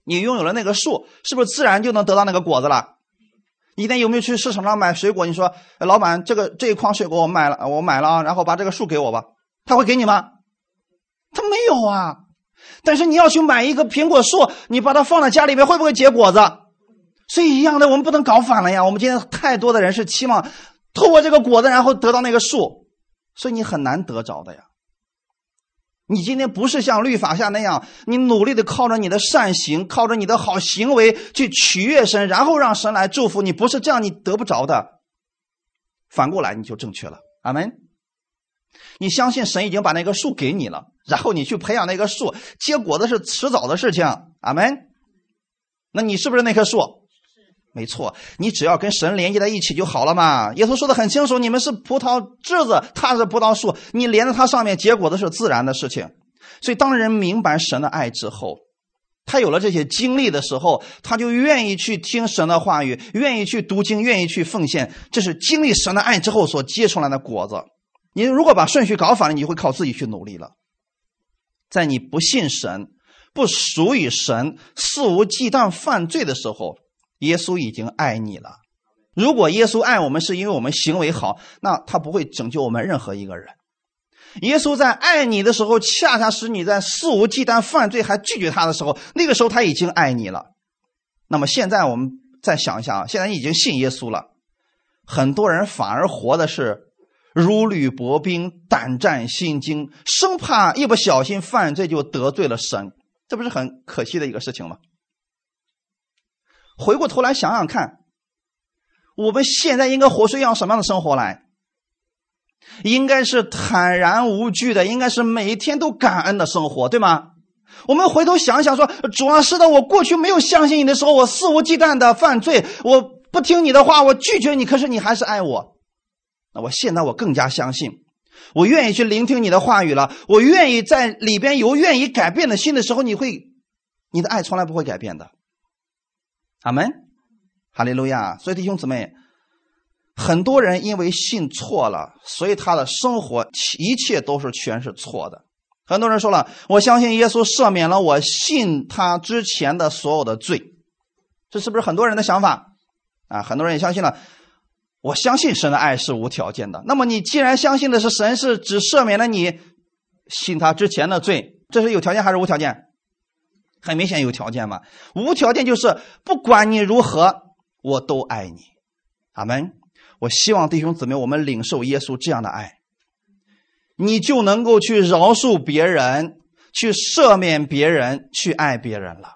S1: 你拥有了那个树，是不是自然就能得到那个果子了？你天有没有去市场上买水果？你说，老板，这个这一筐水果我买了，我买了啊，然后把这个树给我吧，他会给你吗？他没有啊。但是你要去买一个苹果树，你把它放在家里面，会不会结果子？所以一样的，我们不能搞反了呀。我们今天太多的人是期望透过这个果子，然后得到那个树，所以你很难得着的呀。你今天不是像律法下那样，你努力的靠着你的善行，靠着你的好行为去取悦神，然后让神来祝福你，不是这样，你得不着的。反过来你就正确了，阿门。你相信神已经把那个树给你了，然后你去培养那个树，结果子是迟早的事情。阿门。那你是不是那棵树？没错，你只要跟神连接在一起就好了嘛。耶稣说的很清楚，你们是葡萄枝子，他是葡萄树，你连在它上面结果的是自然的事情。所以，当人明白神的爱之后，他有了这些经历的时候，他就愿意去听神的话语，愿意去读经，愿意去奉献。这是经历神的爱之后所结出来的果子。你如果把顺序搞反了，你就会靠自己去努力了。在你不信神、不属于神、肆无忌惮犯罪的时候，耶稣已经爱你了。如果耶稣爱我们是因为我们行为好，那他不会拯救我们任何一个人。耶稣在爱你的时候，恰恰是你在肆无忌惮犯罪还拒绝他的时候，那个时候他已经爱你了。那么现在我们再想一下啊，现在已经信耶稣了，很多人反而活的是如履薄冰、胆战心惊，生怕一不小心犯罪就得罪了神，这不是很可惜的一个事情吗？回过头来想想看，我们现在应该活出一样什么样的生活来？应该是坦然无惧的，应该是每一天都感恩的生活，对吗？我们回头想想说，主要是的，我过去没有相信你的时候，我肆无忌惮的犯罪，我不听你的话，我拒绝你，可是你还是爱我。那我现在我更加相信，我愿意去聆听你的话语了，我愿意在里边有愿意改变的心的时候，你会，你的爱从来不会改变的。阿门，哈利路亚。所以弟兄姊妹。很多人因为信错了，所以他的生活一切都是全是错的。很多人说了：“我相信耶稣赦免了我信他之前的所有的罪。”这是不是很多人的想法啊？很多人也相信了。我相信神的爱是无条件的。那么你既然相信的是神是只赦免了你信他之前的罪，这是有条件还是无条件？很明显有条件嘛。无条件就是不管你如何，我都爱你。阿门。我希望弟兄姊妹，我们领受耶稣这样的爱，你就能够去饶恕别人，去赦免别人，去爱别人了。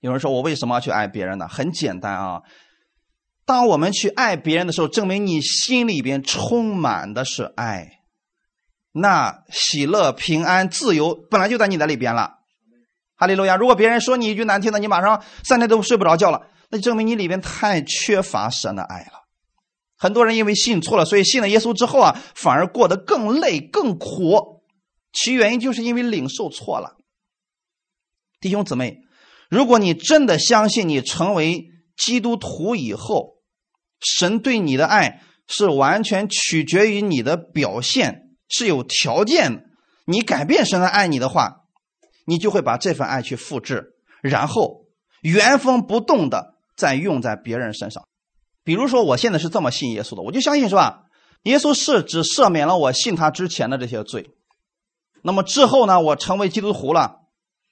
S1: 有人说我为什么要去爱别人呢？很简单啊，当我们去爱别人的时候，证明你心里边充满的是爱，那喜乐、平安、自由本来就在你的里边了。哈利路亚！如果别人说你一句难听的，你马上三天都睡不着觉了，那就证明你里边太缺乏神的爱了。很多人因为信错了，所以信了耶稣之后啊，反而过得更累、更苦。其原因就是因为领受错了。弟兄姊妹，如果你真的相信你成为基督徒以后，神对你的爱是完全取决于你的表现，是有条件。你改变神的爱你的话，你就会把这份爱去复制，然后原封不动的再用在别人身上。比如说，我现在是这么信耶稣的，我就相信是吧？耶稣是只赦免了我信他之前的这些罪。那么之后呢，我成为基督徒了，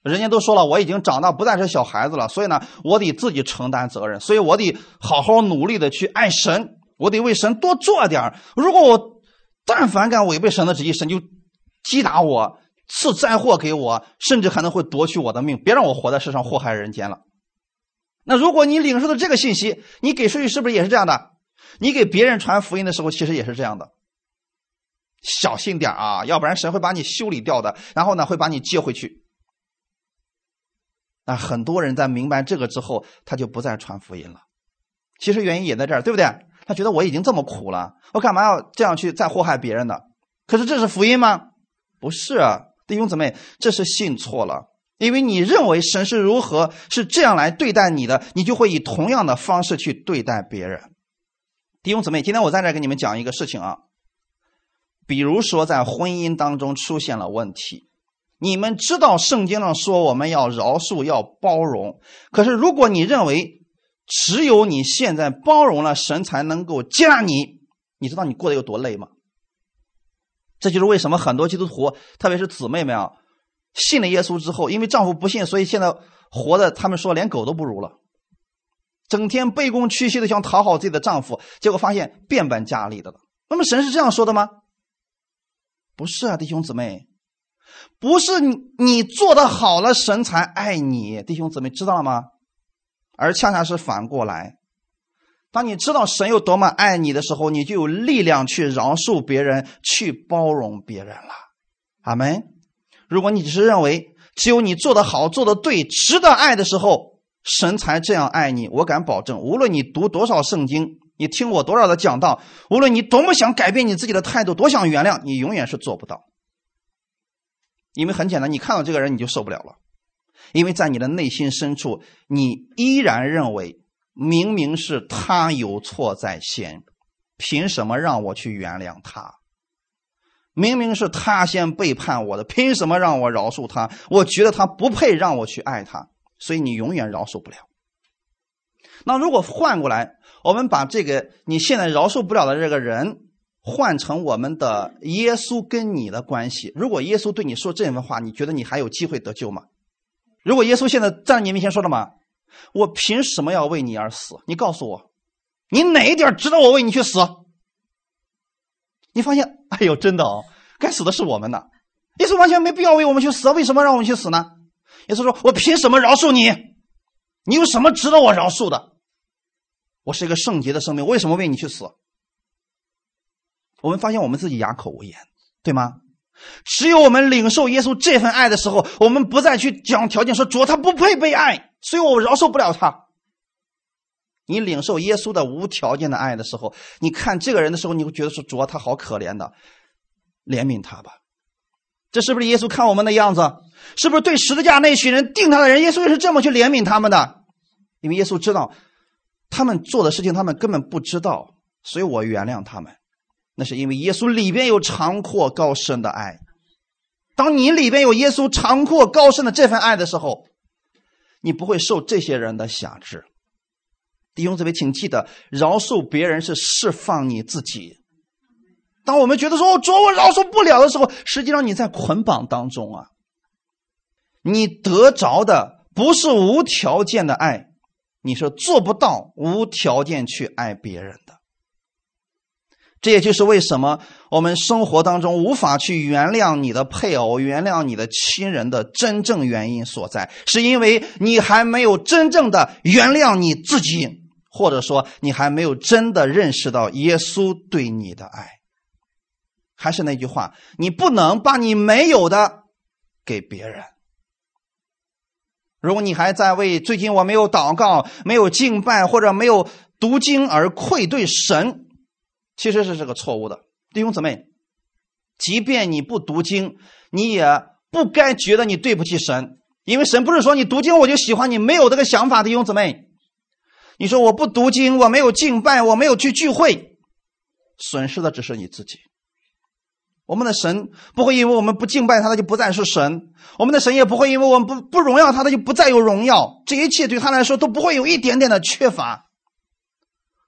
S1: 人家都说了，我已经长大，不再是小孩子了，所以呢，我得自己承担责任，所以我得好好努力的去爱神，我得为神多做点如果我但凡敢违背神的旨意，神就击打我，赐灾祸给我，甚至可能会夺取我的命，别让我活在世上祸害人间了。那如果你领受的这个信息，你给出去是不是也是这样的？你给别人传福音的时候，其实也是这样的。小心点啊，要不然神会把你修理掉的，然后呢会把你接回去。那很多人在明白这个之后，他就不再传福音了。其实原因也在这儿，对不对？他觉得我已经这么苦了，我干嘛要这样去再祸害别人呢？可是这是福音吗？不是，弟兄姊妹，这是信错了。因为你认为神是如何是这样来对待你的，你就会以同样的方式去对待别人。弟兄姊妹，今天我在这儿给你们讲一个事情啊，比如说在婚姻当中出现了问题，你们知道圣经上说我们要饶恕要包容，可是如果你认为只有你现在包容了，神才能够接纳你，你知道你过得有多累吗？这就是为什么很多基督徒，特别是姊妹们啊。信了耶稣之后，因为丈夫不信，所以现在活的他们说连狗都不如了，整天卑躬屈膝的想讨好自己的丈夫，结果发现变本加厉的了。那么神是这样说的吗？不是啊，弟兄姊妹，不是你你做的好了，神才爱你，弟兄姊妹知道了吗？而恰恰是反过来，当你知道神有多么爱你的时候，你就有力量去饶恕别人，去包容别人了。阿门。如果你只是认为只有你做的好、做的对、值得爱的时候，神才这样爱你，我敢保证，无论你读多少圣经，你听我多少的讲道，无论你多么想改变你自己的态度，多想原谅，你永远是做不到。因为很简单，你看到这个人你就受不了了，因为在你的内心深处，你依然认为明明是他有错在先，凭什么让我去原谅他？明明是他先背叛我的，凭什么让我饶恕他？我觉得他不配让我去爱他，所以你永远饶恕不了。那如果换过来，我们把这个你现在饶恕不了的这个人换成我们的耶稣跟你的关系，如果耶稣对你说这样的话，你觉得你还有机会得救吗？如果耶稣现在站在你面前说了吗？我凭什么要为你而死？你告诉我，你哪一点值得我为你去死？你发现，哎呦，真的哦，该死的是我们呐！耶稣完全没必要为我们去死，为什么让我们去死呢？耶稣说：“我凭什么饶恕你？你有什么值得我饶恕的？我是一个圣洁的生命，为什么为你去死？”我们发现我们自己哑口无言，对吗？只有我们领受耶稣这份爱的时候，我们不再去讲条件，说主他不配被爱，所以我饶恕不了他。你领受耶稣的无条件的爱的时候，你看这个人的时候，你会觉得说主他好可怜的，怜悯他吧。这是不是耶稣看我们的样子？是不是对十字架那群人定他的人，耶稣也是这么去怜悯他们的？因为耶稣知道他们做的事情，他们根本不知道，所以我原谅他们。那是因为耶稣里边有长阔高深的爱。当你里边有耶稣长阔高深的这份爱的时候，你不会受这些人的辖制。弟兄姊妹，请记得，饶恕别人是释放你自己。当我们觉得说“主，我饶恕不了”的时候，实际上你在捆绑当中啊。你得着的不是无条件的爱，你是做不到无条件去爱别人的。这也就是为什么我们生活当中无法去原谅你的配偶、原谅你的亲人的真正原因所在，是因为你还没有真正的原谅你自己，或者说你还没有真的认识到耶稣对你的爱。还是那句话，你不能把你没有的给别人。如果你还在为最近我没有祷告、没有敬拜或者没有读经而愧对神。其实是这个错误的，弟兄姊妹，即便你不读经，你也不该觉得你对不起神，因为神不是说你读经我就喜欢你，没有这个想法的。弟兄姊妹，你说我不读经，我没有敬拜，我没有去聚会，损失的只是你自己。我们的神不会因为我们不敬拜他，他就不再是神；我们的神也不会因为我们不不荣耀他，他就不再有荣耀。这一切对他来说都不会有一点点的缺乏。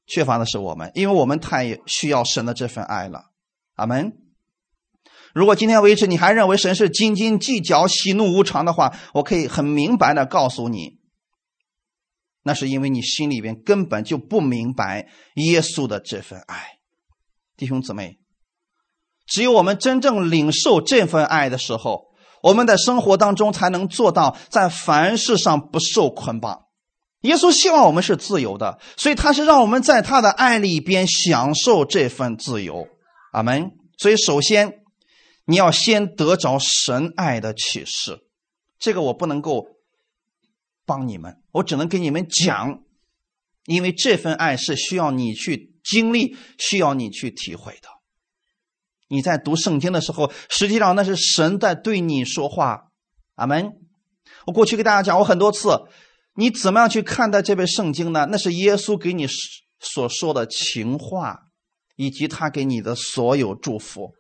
S1: 缺乏的是我们，因为我们太需要神的这份爱了。阿门。如果今天为止你还认为神是斤斤计较、喜怒无常的话，我可以很明白的告诉你，那是因为你心里边根本就不明白耶稣的这份爱。弟兄姊妹，只有我们真正领受这份爱的时候，我们的生活当中才能做到在凡事上不受捆绑。耶稣希望我们是自由的，所以他是让我们在他的爱里边享受这份自由。阿门。所以首先你要先得着神爱的启示，这个我不能够帮你们，我只能给你们讲，因为这份爱是需要你去经历，需要你去体会的。你在读圣经的时候，实际上那是神在对你说话。阿门。我过去给大家讲过很多次。你怎么样去看待这本圣经呢？那是耶稣给你所说的情话，以及他给你的所有祝福。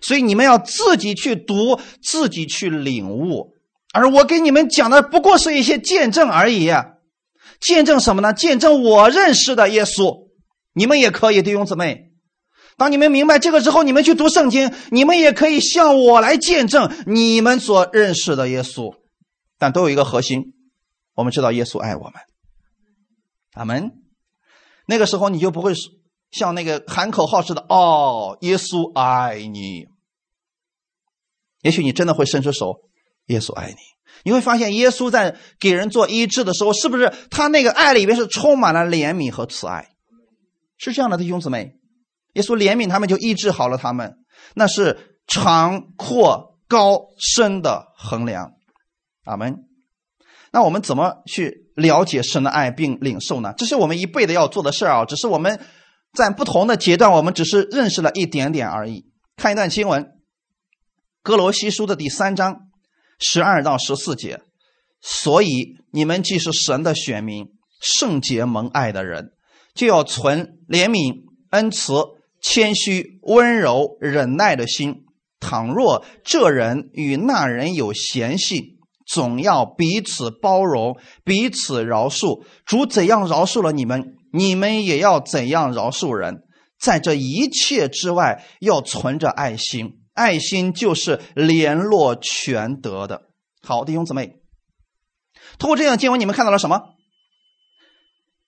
S1: 所以你们要自己去读，自己去领悟。而我给你们讲的不过是一些见证而已。见证什么呢？见证我认识的耶稣。你们也可以，弟兄姊妹。当你们明白这个之后，你们去读圣经，你们也可以向我来见证你们所认识的耶稣。但都有一个核心。我们知道耶稣爱我们，阿门。那个时候你就不会像那个喊口号似的哦，耶稣爱你。也许你真的会伸出手，耶稣爱你。你会发现耶稣在给人做医治的时候，是不是他那个爱里边是充满了怜悯和慈爱？是这样的，弟兄姊妹，耶稣怜悯他们就医治好了他们，那是长阔高深的衡量，阿门。那我们怎么去了解神的爱并领受呢？这是我们一辈子要做的事儿啊！只是我们在不同的阶段，我们只是认识了一点点而已。看一段经文，《哥罗西书》的第三章十二到十四节。所以你们既是神的选民，圣洁蒙爱的人，就要存怜悯、恩慈、谦虚、温柔、忍耐的心。倘若这人与那人有嫌隙，总要彼此包容，彼此饶恕。主怎样饶恕了你们，你们也要怎样饶恕人。在这一切之外，要存着爱心。爱心就是联络全德的。好，弟兄姊妹，通过这样的经文，你们看到了什么？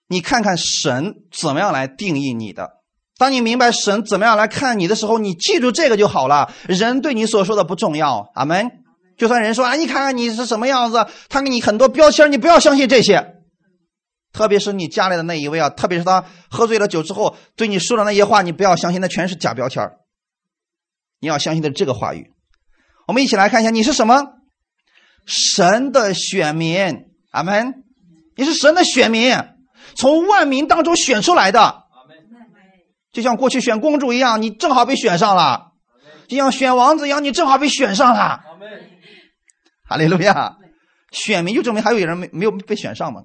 S1: 你看看神怎么样来定义你的。当你明白神怎么样来看你的时候，你记住这个就好了。人对你所说的不重要，阿门。就算人说啊，你看看你是什么样子，他给你很多标签，你不要相信这些。特别是你家里的那一位啊，特别是他喝醉了酒之后对你说的那些话，你不要相信，那全是假标签。你要相信的这个话语。我们一起来看一下，你是什么？神的选民，阿门。你是神的选民，从万民当中选出来的。就像过去选公主一样，你正好被选上了；就像选王子一样，你正好被选上了。哈利路亚！选民就证明还有人没没有被选上嘛？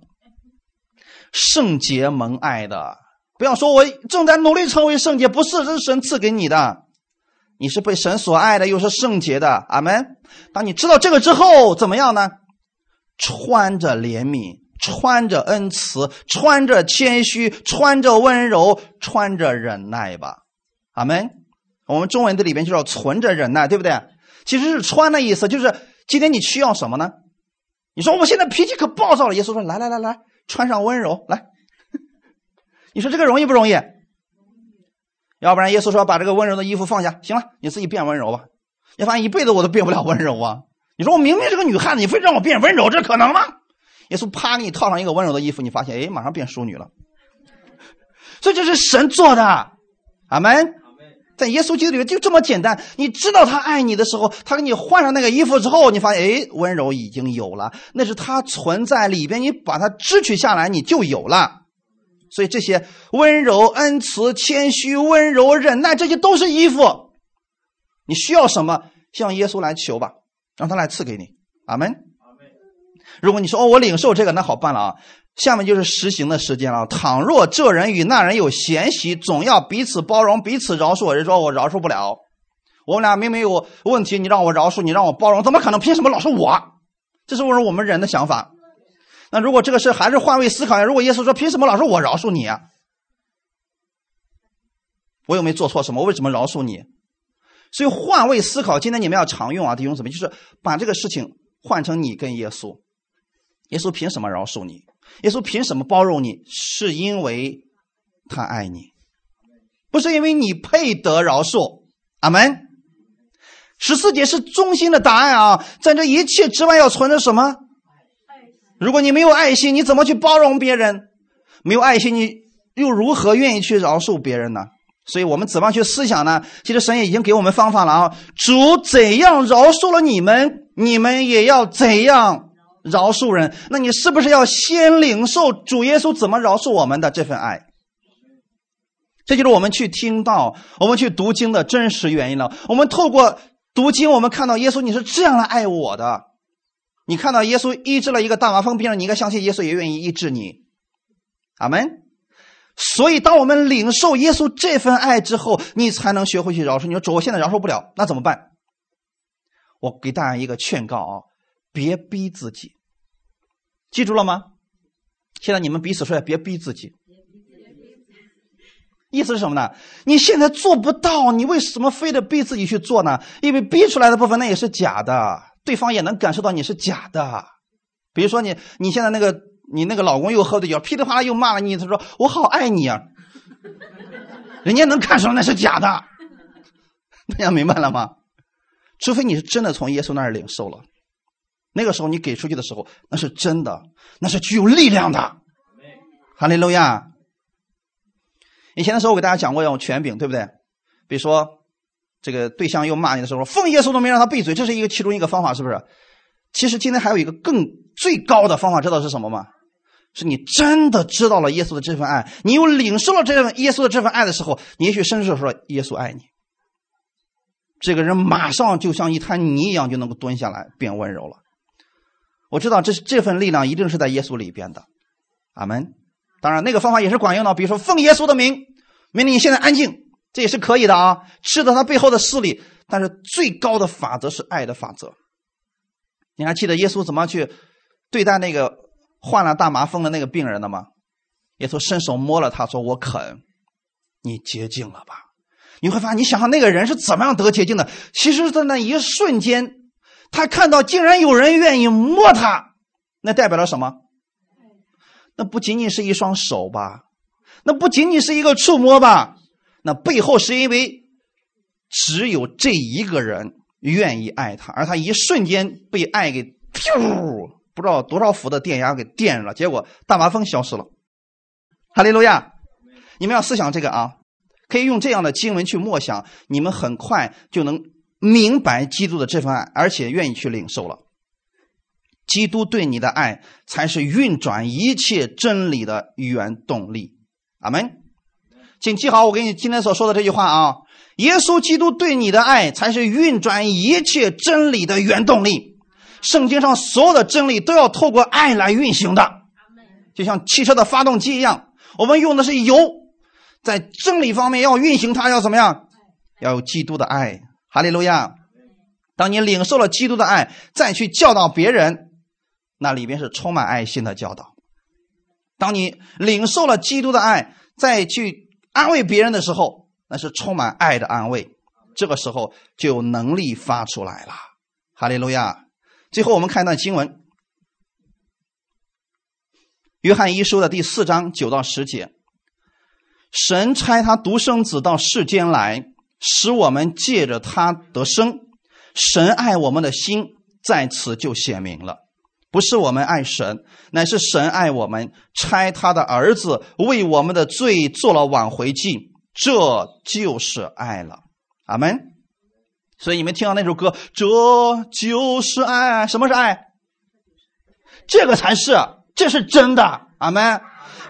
S1: 圣洁蒙爱的，不要说我正在努力成为圣洁，不是，这是神赐给你的。你是被神所爱的，又是圣洁的。阿门。当你知道这个之后，怎么样呢？穿着怜悯。穿着恩慈，穿着谦虚，穿着温柔，穿着忍耐吧，阿门。我们中文的里边就叫存着忍耐，对不对？其实是穿的意思，就是今天你需要什么呢？你说我现在脾气可暴躁了，耶稣说：“来来来来，穿上温柔来。”你说这个容易不容易？要不然耶稣说：“把这个温柔的衣服放下，行了，你自己变温柔吧。”你发现一辈子我都变不了温柔啊！你说我明明是个女汉子，你非让我变温柔，这可能吗？耶稣啪给你套上一个温柔的衣服，你发现哎，马上变淑女了。所以这是神做的，阿门。在耶稣基督里面就这么简单。你知道他爱你的时候，他给你换上那个衣服之后，你发现哎，温柔已经有了。那是他存在里边，你把它支取下来，你就有了。所以这些温柔、恩慈、谦虚、温柔、忍耐，这些都是衣服。你需要什么，向耶稣来求吧，让他来赐给你。阿门。如果你说哦，我领受这个，那好办了啊。下面就是实行的时间了。倘若这人与那人有嫌隙，总要彼此包容，彼此饶恕。人说我饶恕不了，我们俩明明有问题，你让我饶恕，你让我包容，怎么可能？凭什么老是我？这是不是我们人的想法。那如果这个事还是换位思考呀？如果耶稣说凭什么老是我饶恕你啊？我又没做错什么？我为什么饶恕你？所以换位思考，今天你们要常用啊，弟兄姊妹，就是把这个事情换成你跟耶稣。耶稣凭什么饶恕你？耶稣凭什么包容你？是因为他爱你，不是因为你配得饶恕。阿门。十四节是中心的答案啊！在这一切之外，要存着什么？如果你没有爱心，你怎么去包容别人？没有爱心，你又如何愿意去饶恕别人呢？所以我们怎么去思想呢？其实神也已经给我们方法了啊！主怎样饶恕了你们，你们也要怎样。饶恕人，那你是不是要先领受主耶稣怎么饶恕我们的这份爱？这就是我们去听到、我们去读经的真实原因了。我们透过读经，我们看到耶稣你是这样来爱我的。你看到耶稣医治了一个大麻风病人，你应该相信耶稣也愿意医治你。阿门。所以，当我们领受耶稣这份爱之后，你才能学会去饶恕。你说主，我现在饶恕不了，那怎么办？我给大家一个劝告啊。别逼自己，记住了吗？现在你们彼此说，别逼自己。意思是什么呢？你现在做不到，你为什么非得逼自己去做呢？因为逼出来的部分那也是假的，对方也能感受到你是假的。比如说你，你现在那个，你那个老公又喝醉酒，噼里啪啦又骂了你，他说我好爱你啊，人家能看出来那是假的。大家明白了吗？除非你是真的从耶稣那儿领受了。那个时候你给出去的时候，那是真的，那是具有力量的。哈利路亚。以前的时候我给大家讲过用权柄，对不对？比如说这个对象又骂你的时候，奉耶稣的名让他闭嘴，这是一个其中一个方法，是不是？其实今天还有一个更最高的方法，知道是什么吗？是你真的知道了耶稣的这份爱，你又领受了这份耶稣的这份爱的时候，你也许甚至说耶稣爱你，这个人马上就像一滩泥一样就能够蹲下来变温柔了。我知道这是这份力量一定是在耶稣里边的，阿门。当然，那个方法也是管用的。比如说，奉耶稣的名，命令你现在安静，这也是可以的啊，知道他背后的势力。但是最高的法则是爱的法则。你还记得耶稣怎么去对待那个患了大麻风的那个病人的吗？耶稣伸手摸了他，说：“我肯，你洁净了吧。”你会发现，你想想那个人是怎么样得洁净的？其实，在那一瞬间，他看到竟然有人愿意摸他，那代表了什么？那不仅仅是一双手吧？那不仅仅是一个触摸吧？那背后是因为只有这一个人愿意爱他，而他一瞬间被爱给，不知道多少伏的电压给电了，结果大麻风消失了。哈利路亚！你们要思想这个啊。可以用这样的经文去默想，你们很快就能明白基督的这份爱，而且愿意去领受了。基督对你的爱才是运转一切真理的原动力。阿门。请记好我给你今天所说的这句话啊！耶稣基督对你的爱才是运转一切真理的原动力。圣经上所有的真理都要透过爱来运行的，就像汽车的发动机一样，我们用的是油。在真理方面要运行，它要怎么样？要有基督的爱，哈利路亚！当你领受了基督的爱，再去教导别人，那里边是充满爱心的教导。当你领受了基督的爱，再去安慰别人的时候，那是充满爱的安慰。这个时候就有能力发出来了，哈利路亚！最后我们看一段经文，《约翰一书》的第四章九到十节。神差他独生子到世间来，使我们借着他得生。神爱我们的心在此就显明了，不是我们爱神，乃是神爱我们，差他的儿子为我们的罪做了挽回祭，这就是爱了。阿门。所以你们听到那首歌，这就是爱。什么是爱？这个才是，这是真的。阿门。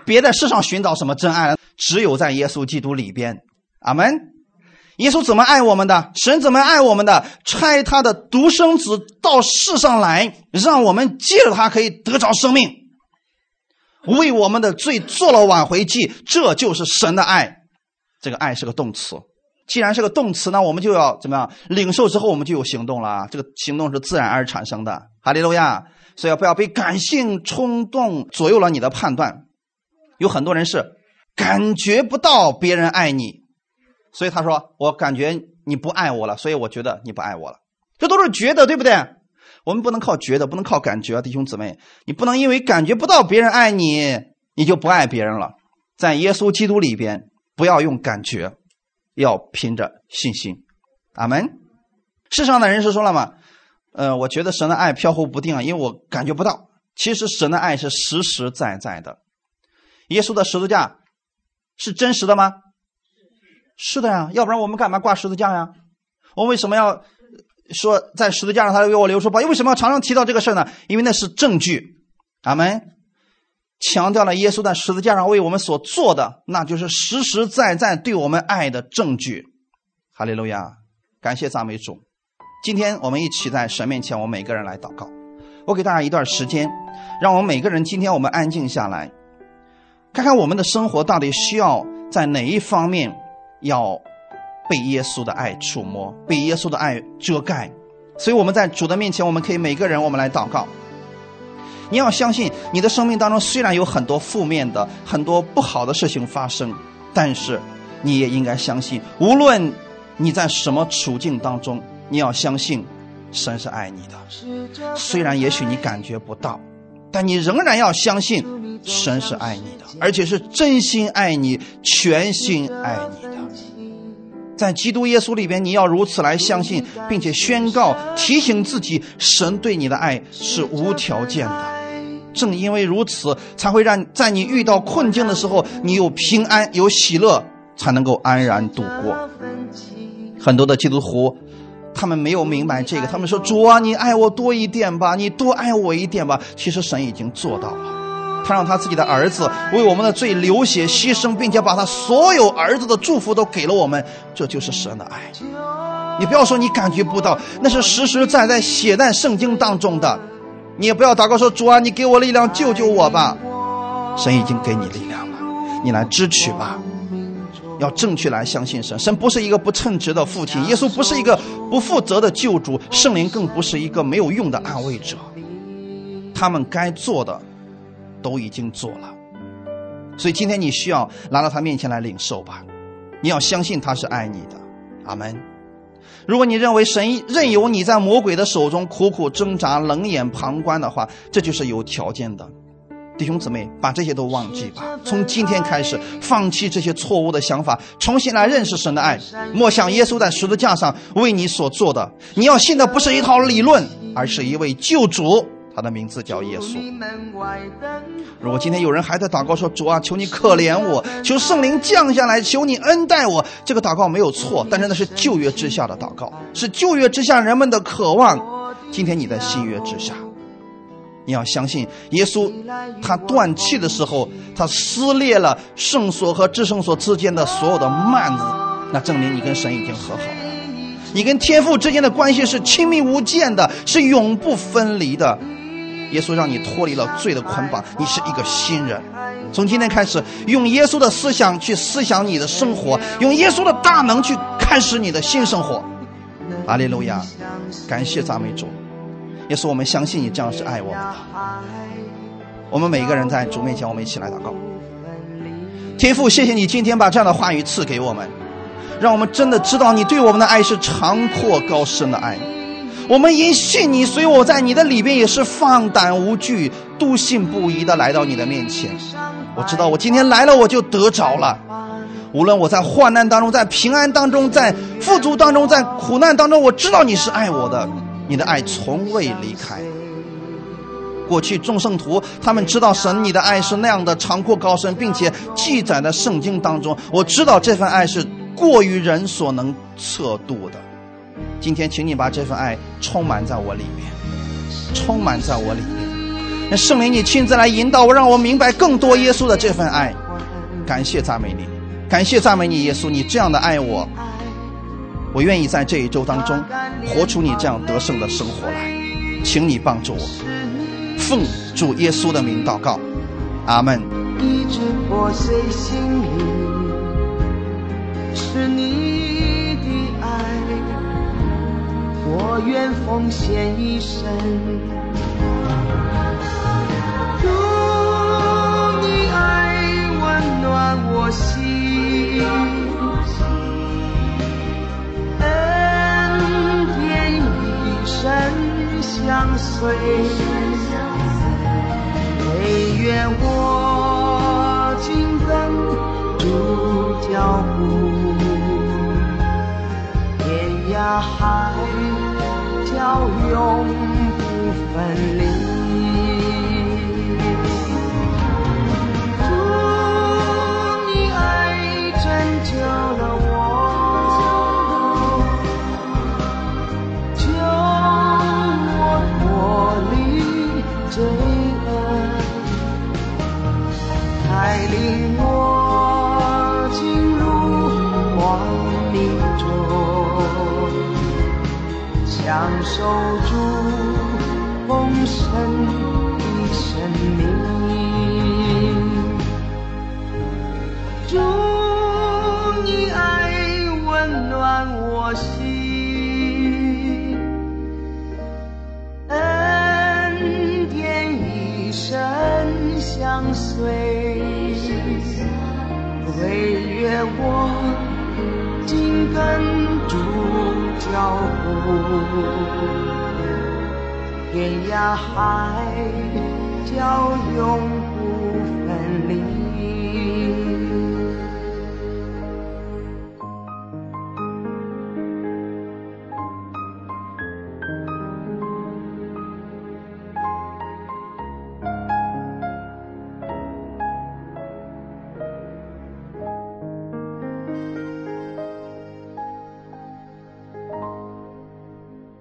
S1: 别在世上寻找什么真爱了。只有在耶稣基督里边，阿门。耶稣怎么爱我们的？神怎么爱我们的？差他的独生子到世上来，让我们借着他可以得着生命，为我们的罪做了挽回祭。这就是神的爱。这个爱是个动词，既然是个动词，那我们就要怎么样？领受之后，我们就有行动了。这个行动是自然而产生的。哈利路亚！所以不要被感性冲动左右了你的判断。有很多人是。感觉不到别人爱你，所以他说：“我感觉你不爱我了，所以我觉得你不爱我了。”这都是觉得，对不对？我们不能靠觉得，不能靠感觉，弟兄姊妹，你不能因为感觉不到别人爱你，你就不爱别人了。在耶稣基督里边，不要用感觉，要凭着信心。阿门。世上的人是说了嘛？呃，我觉得神的爱飘忽不定啊，因为我感觉不到。其实神的爱是实实在在的。耶稣的十字架。是真实的吗？是的呀，要不然我们干嘛挂十字架呀？我为什么要说在十字架上他为我流出宝？为什么要常常提到这个事呢？因为那是证据。阿门。强调了耶稣在十字架上为我们所做的，那就是实实在在对我们爱的证据。哈利路亚，感谢赞美主。今天我们一起在神面前，我们每个人来祷告。我给大家一段时间，让我们每个人今天我们安静下来。看看我们的生活到底需要在哪一方面要被耶稣的爱触摸，被耶稣的爱遮盖。所以我们在主的面前，我们可以每个人我们来祷告。你要相信，你的生命当中虽然有很多负面的、很多不好的事情发生，但是你也应该相信，无论你在什么处境当中，你要相信神是爱你的。虽然也许你感觉不到。但你仍然要相信，神是爱你的，而且是真心爱你、全心爱你。在基督耶稣里边，你要如此来相信，并且宣告、提醒自己，神对你的爱是无条件的。正因为如此，才会让在你遇到困境的时候，你有平安、有喜乐，才能够安然度过。很多的基督徒。他们没有明白这个，他们说：“主啊，你爱我多一点吧，你多爱我一点吧。”其实神已经做到了，他让他自己的儿子为我们的罪流血牺牲，并且把他所有儿子的祝福都给了我们，这就是神的爱。你不要说你感觉不到，那是实实在在写在圣经当中的。你也不要祷告说：“主啊，你给我力量，救救我吧。”神已经给你力量了，你来支取吧。要正确来相信神。神不是一个不称职的父亲，耶稣不是一个不负责的救主，圣灵更不是一个没有用的安慰者。他们该做的都已经做了，所以今天你需要来到他面前来领受吧。你要相信他是爱你的，阿门。如果你认为神任由你在魔鬼的手中苦苦挣扎、冷眼旁观的话，这就是有条件的。弟兄姊妹，把这些都忘记吧。从今天开始，放弃这些错误的想法，重新来认识神的爱。莫想耶稣在十字架上为你所做的，你要信的不是一套理论，而是一位救主。他的名字叫耶稣。如果今天有人还在祷告说：“主啊，求你可怜我，求圣灵降下来，求你恩待我。”这个祷告没有错，但是那是旧约之下的祷告，是旧约之下人们的渴望。今天你在新约之下。你要相信耶稣，他断气的时候，他撕裂了圣所和至圣所之间的所有的幔子，那证明你跟神已经和好了，你跟天父之间的关系是亲密无间的，是永不分离的。耶稣让你脱离了罪的捆绑，你是一个新人。从今天开始，用耶稣的思想去思想你的生活，用耶稣的大能去开始你的新生活。阿利路亚，感谢赞美主。也是我们相信你这样是爱我们的。我们每一个人在主面前，我们一起来祷告。天父，谢谢你今天把这样的话语赐给我们，让我们真的知道你对我们的爱是长阔高深的爱。我们因信你，所以我在你的里边也是放胆无惧、笃信不疑的来到你的面前。我知道我今天来了，我就得着了。无论我在患难当中，在平安当中，在富足当中，在苦难当中，我知道你是爱我的。你的爱从未离开。过去众圣徒他们知道神你的爱是那样的长阔高深，并且记载在圣经当中。我知道这份爱是过于人所能测度的。今天，请你把这份爱充满在我里面，充满在我里面。那圣灵，你亲自来引导我，让我明白更多耶稣的这份爱。感谢赞美你，感谢赞美你，耶稣，你这样的爱我。我愿意在这一周当中活出你这样得胜的生活来，请你帮助我，奉主耶稣的名祷告，阿门。一直破碎心，是你我愿奉献一生。祝你爱温暖我心。生相随，唯愿我紧跟主脚步，天涯海要永不分离。手中天涯海角永。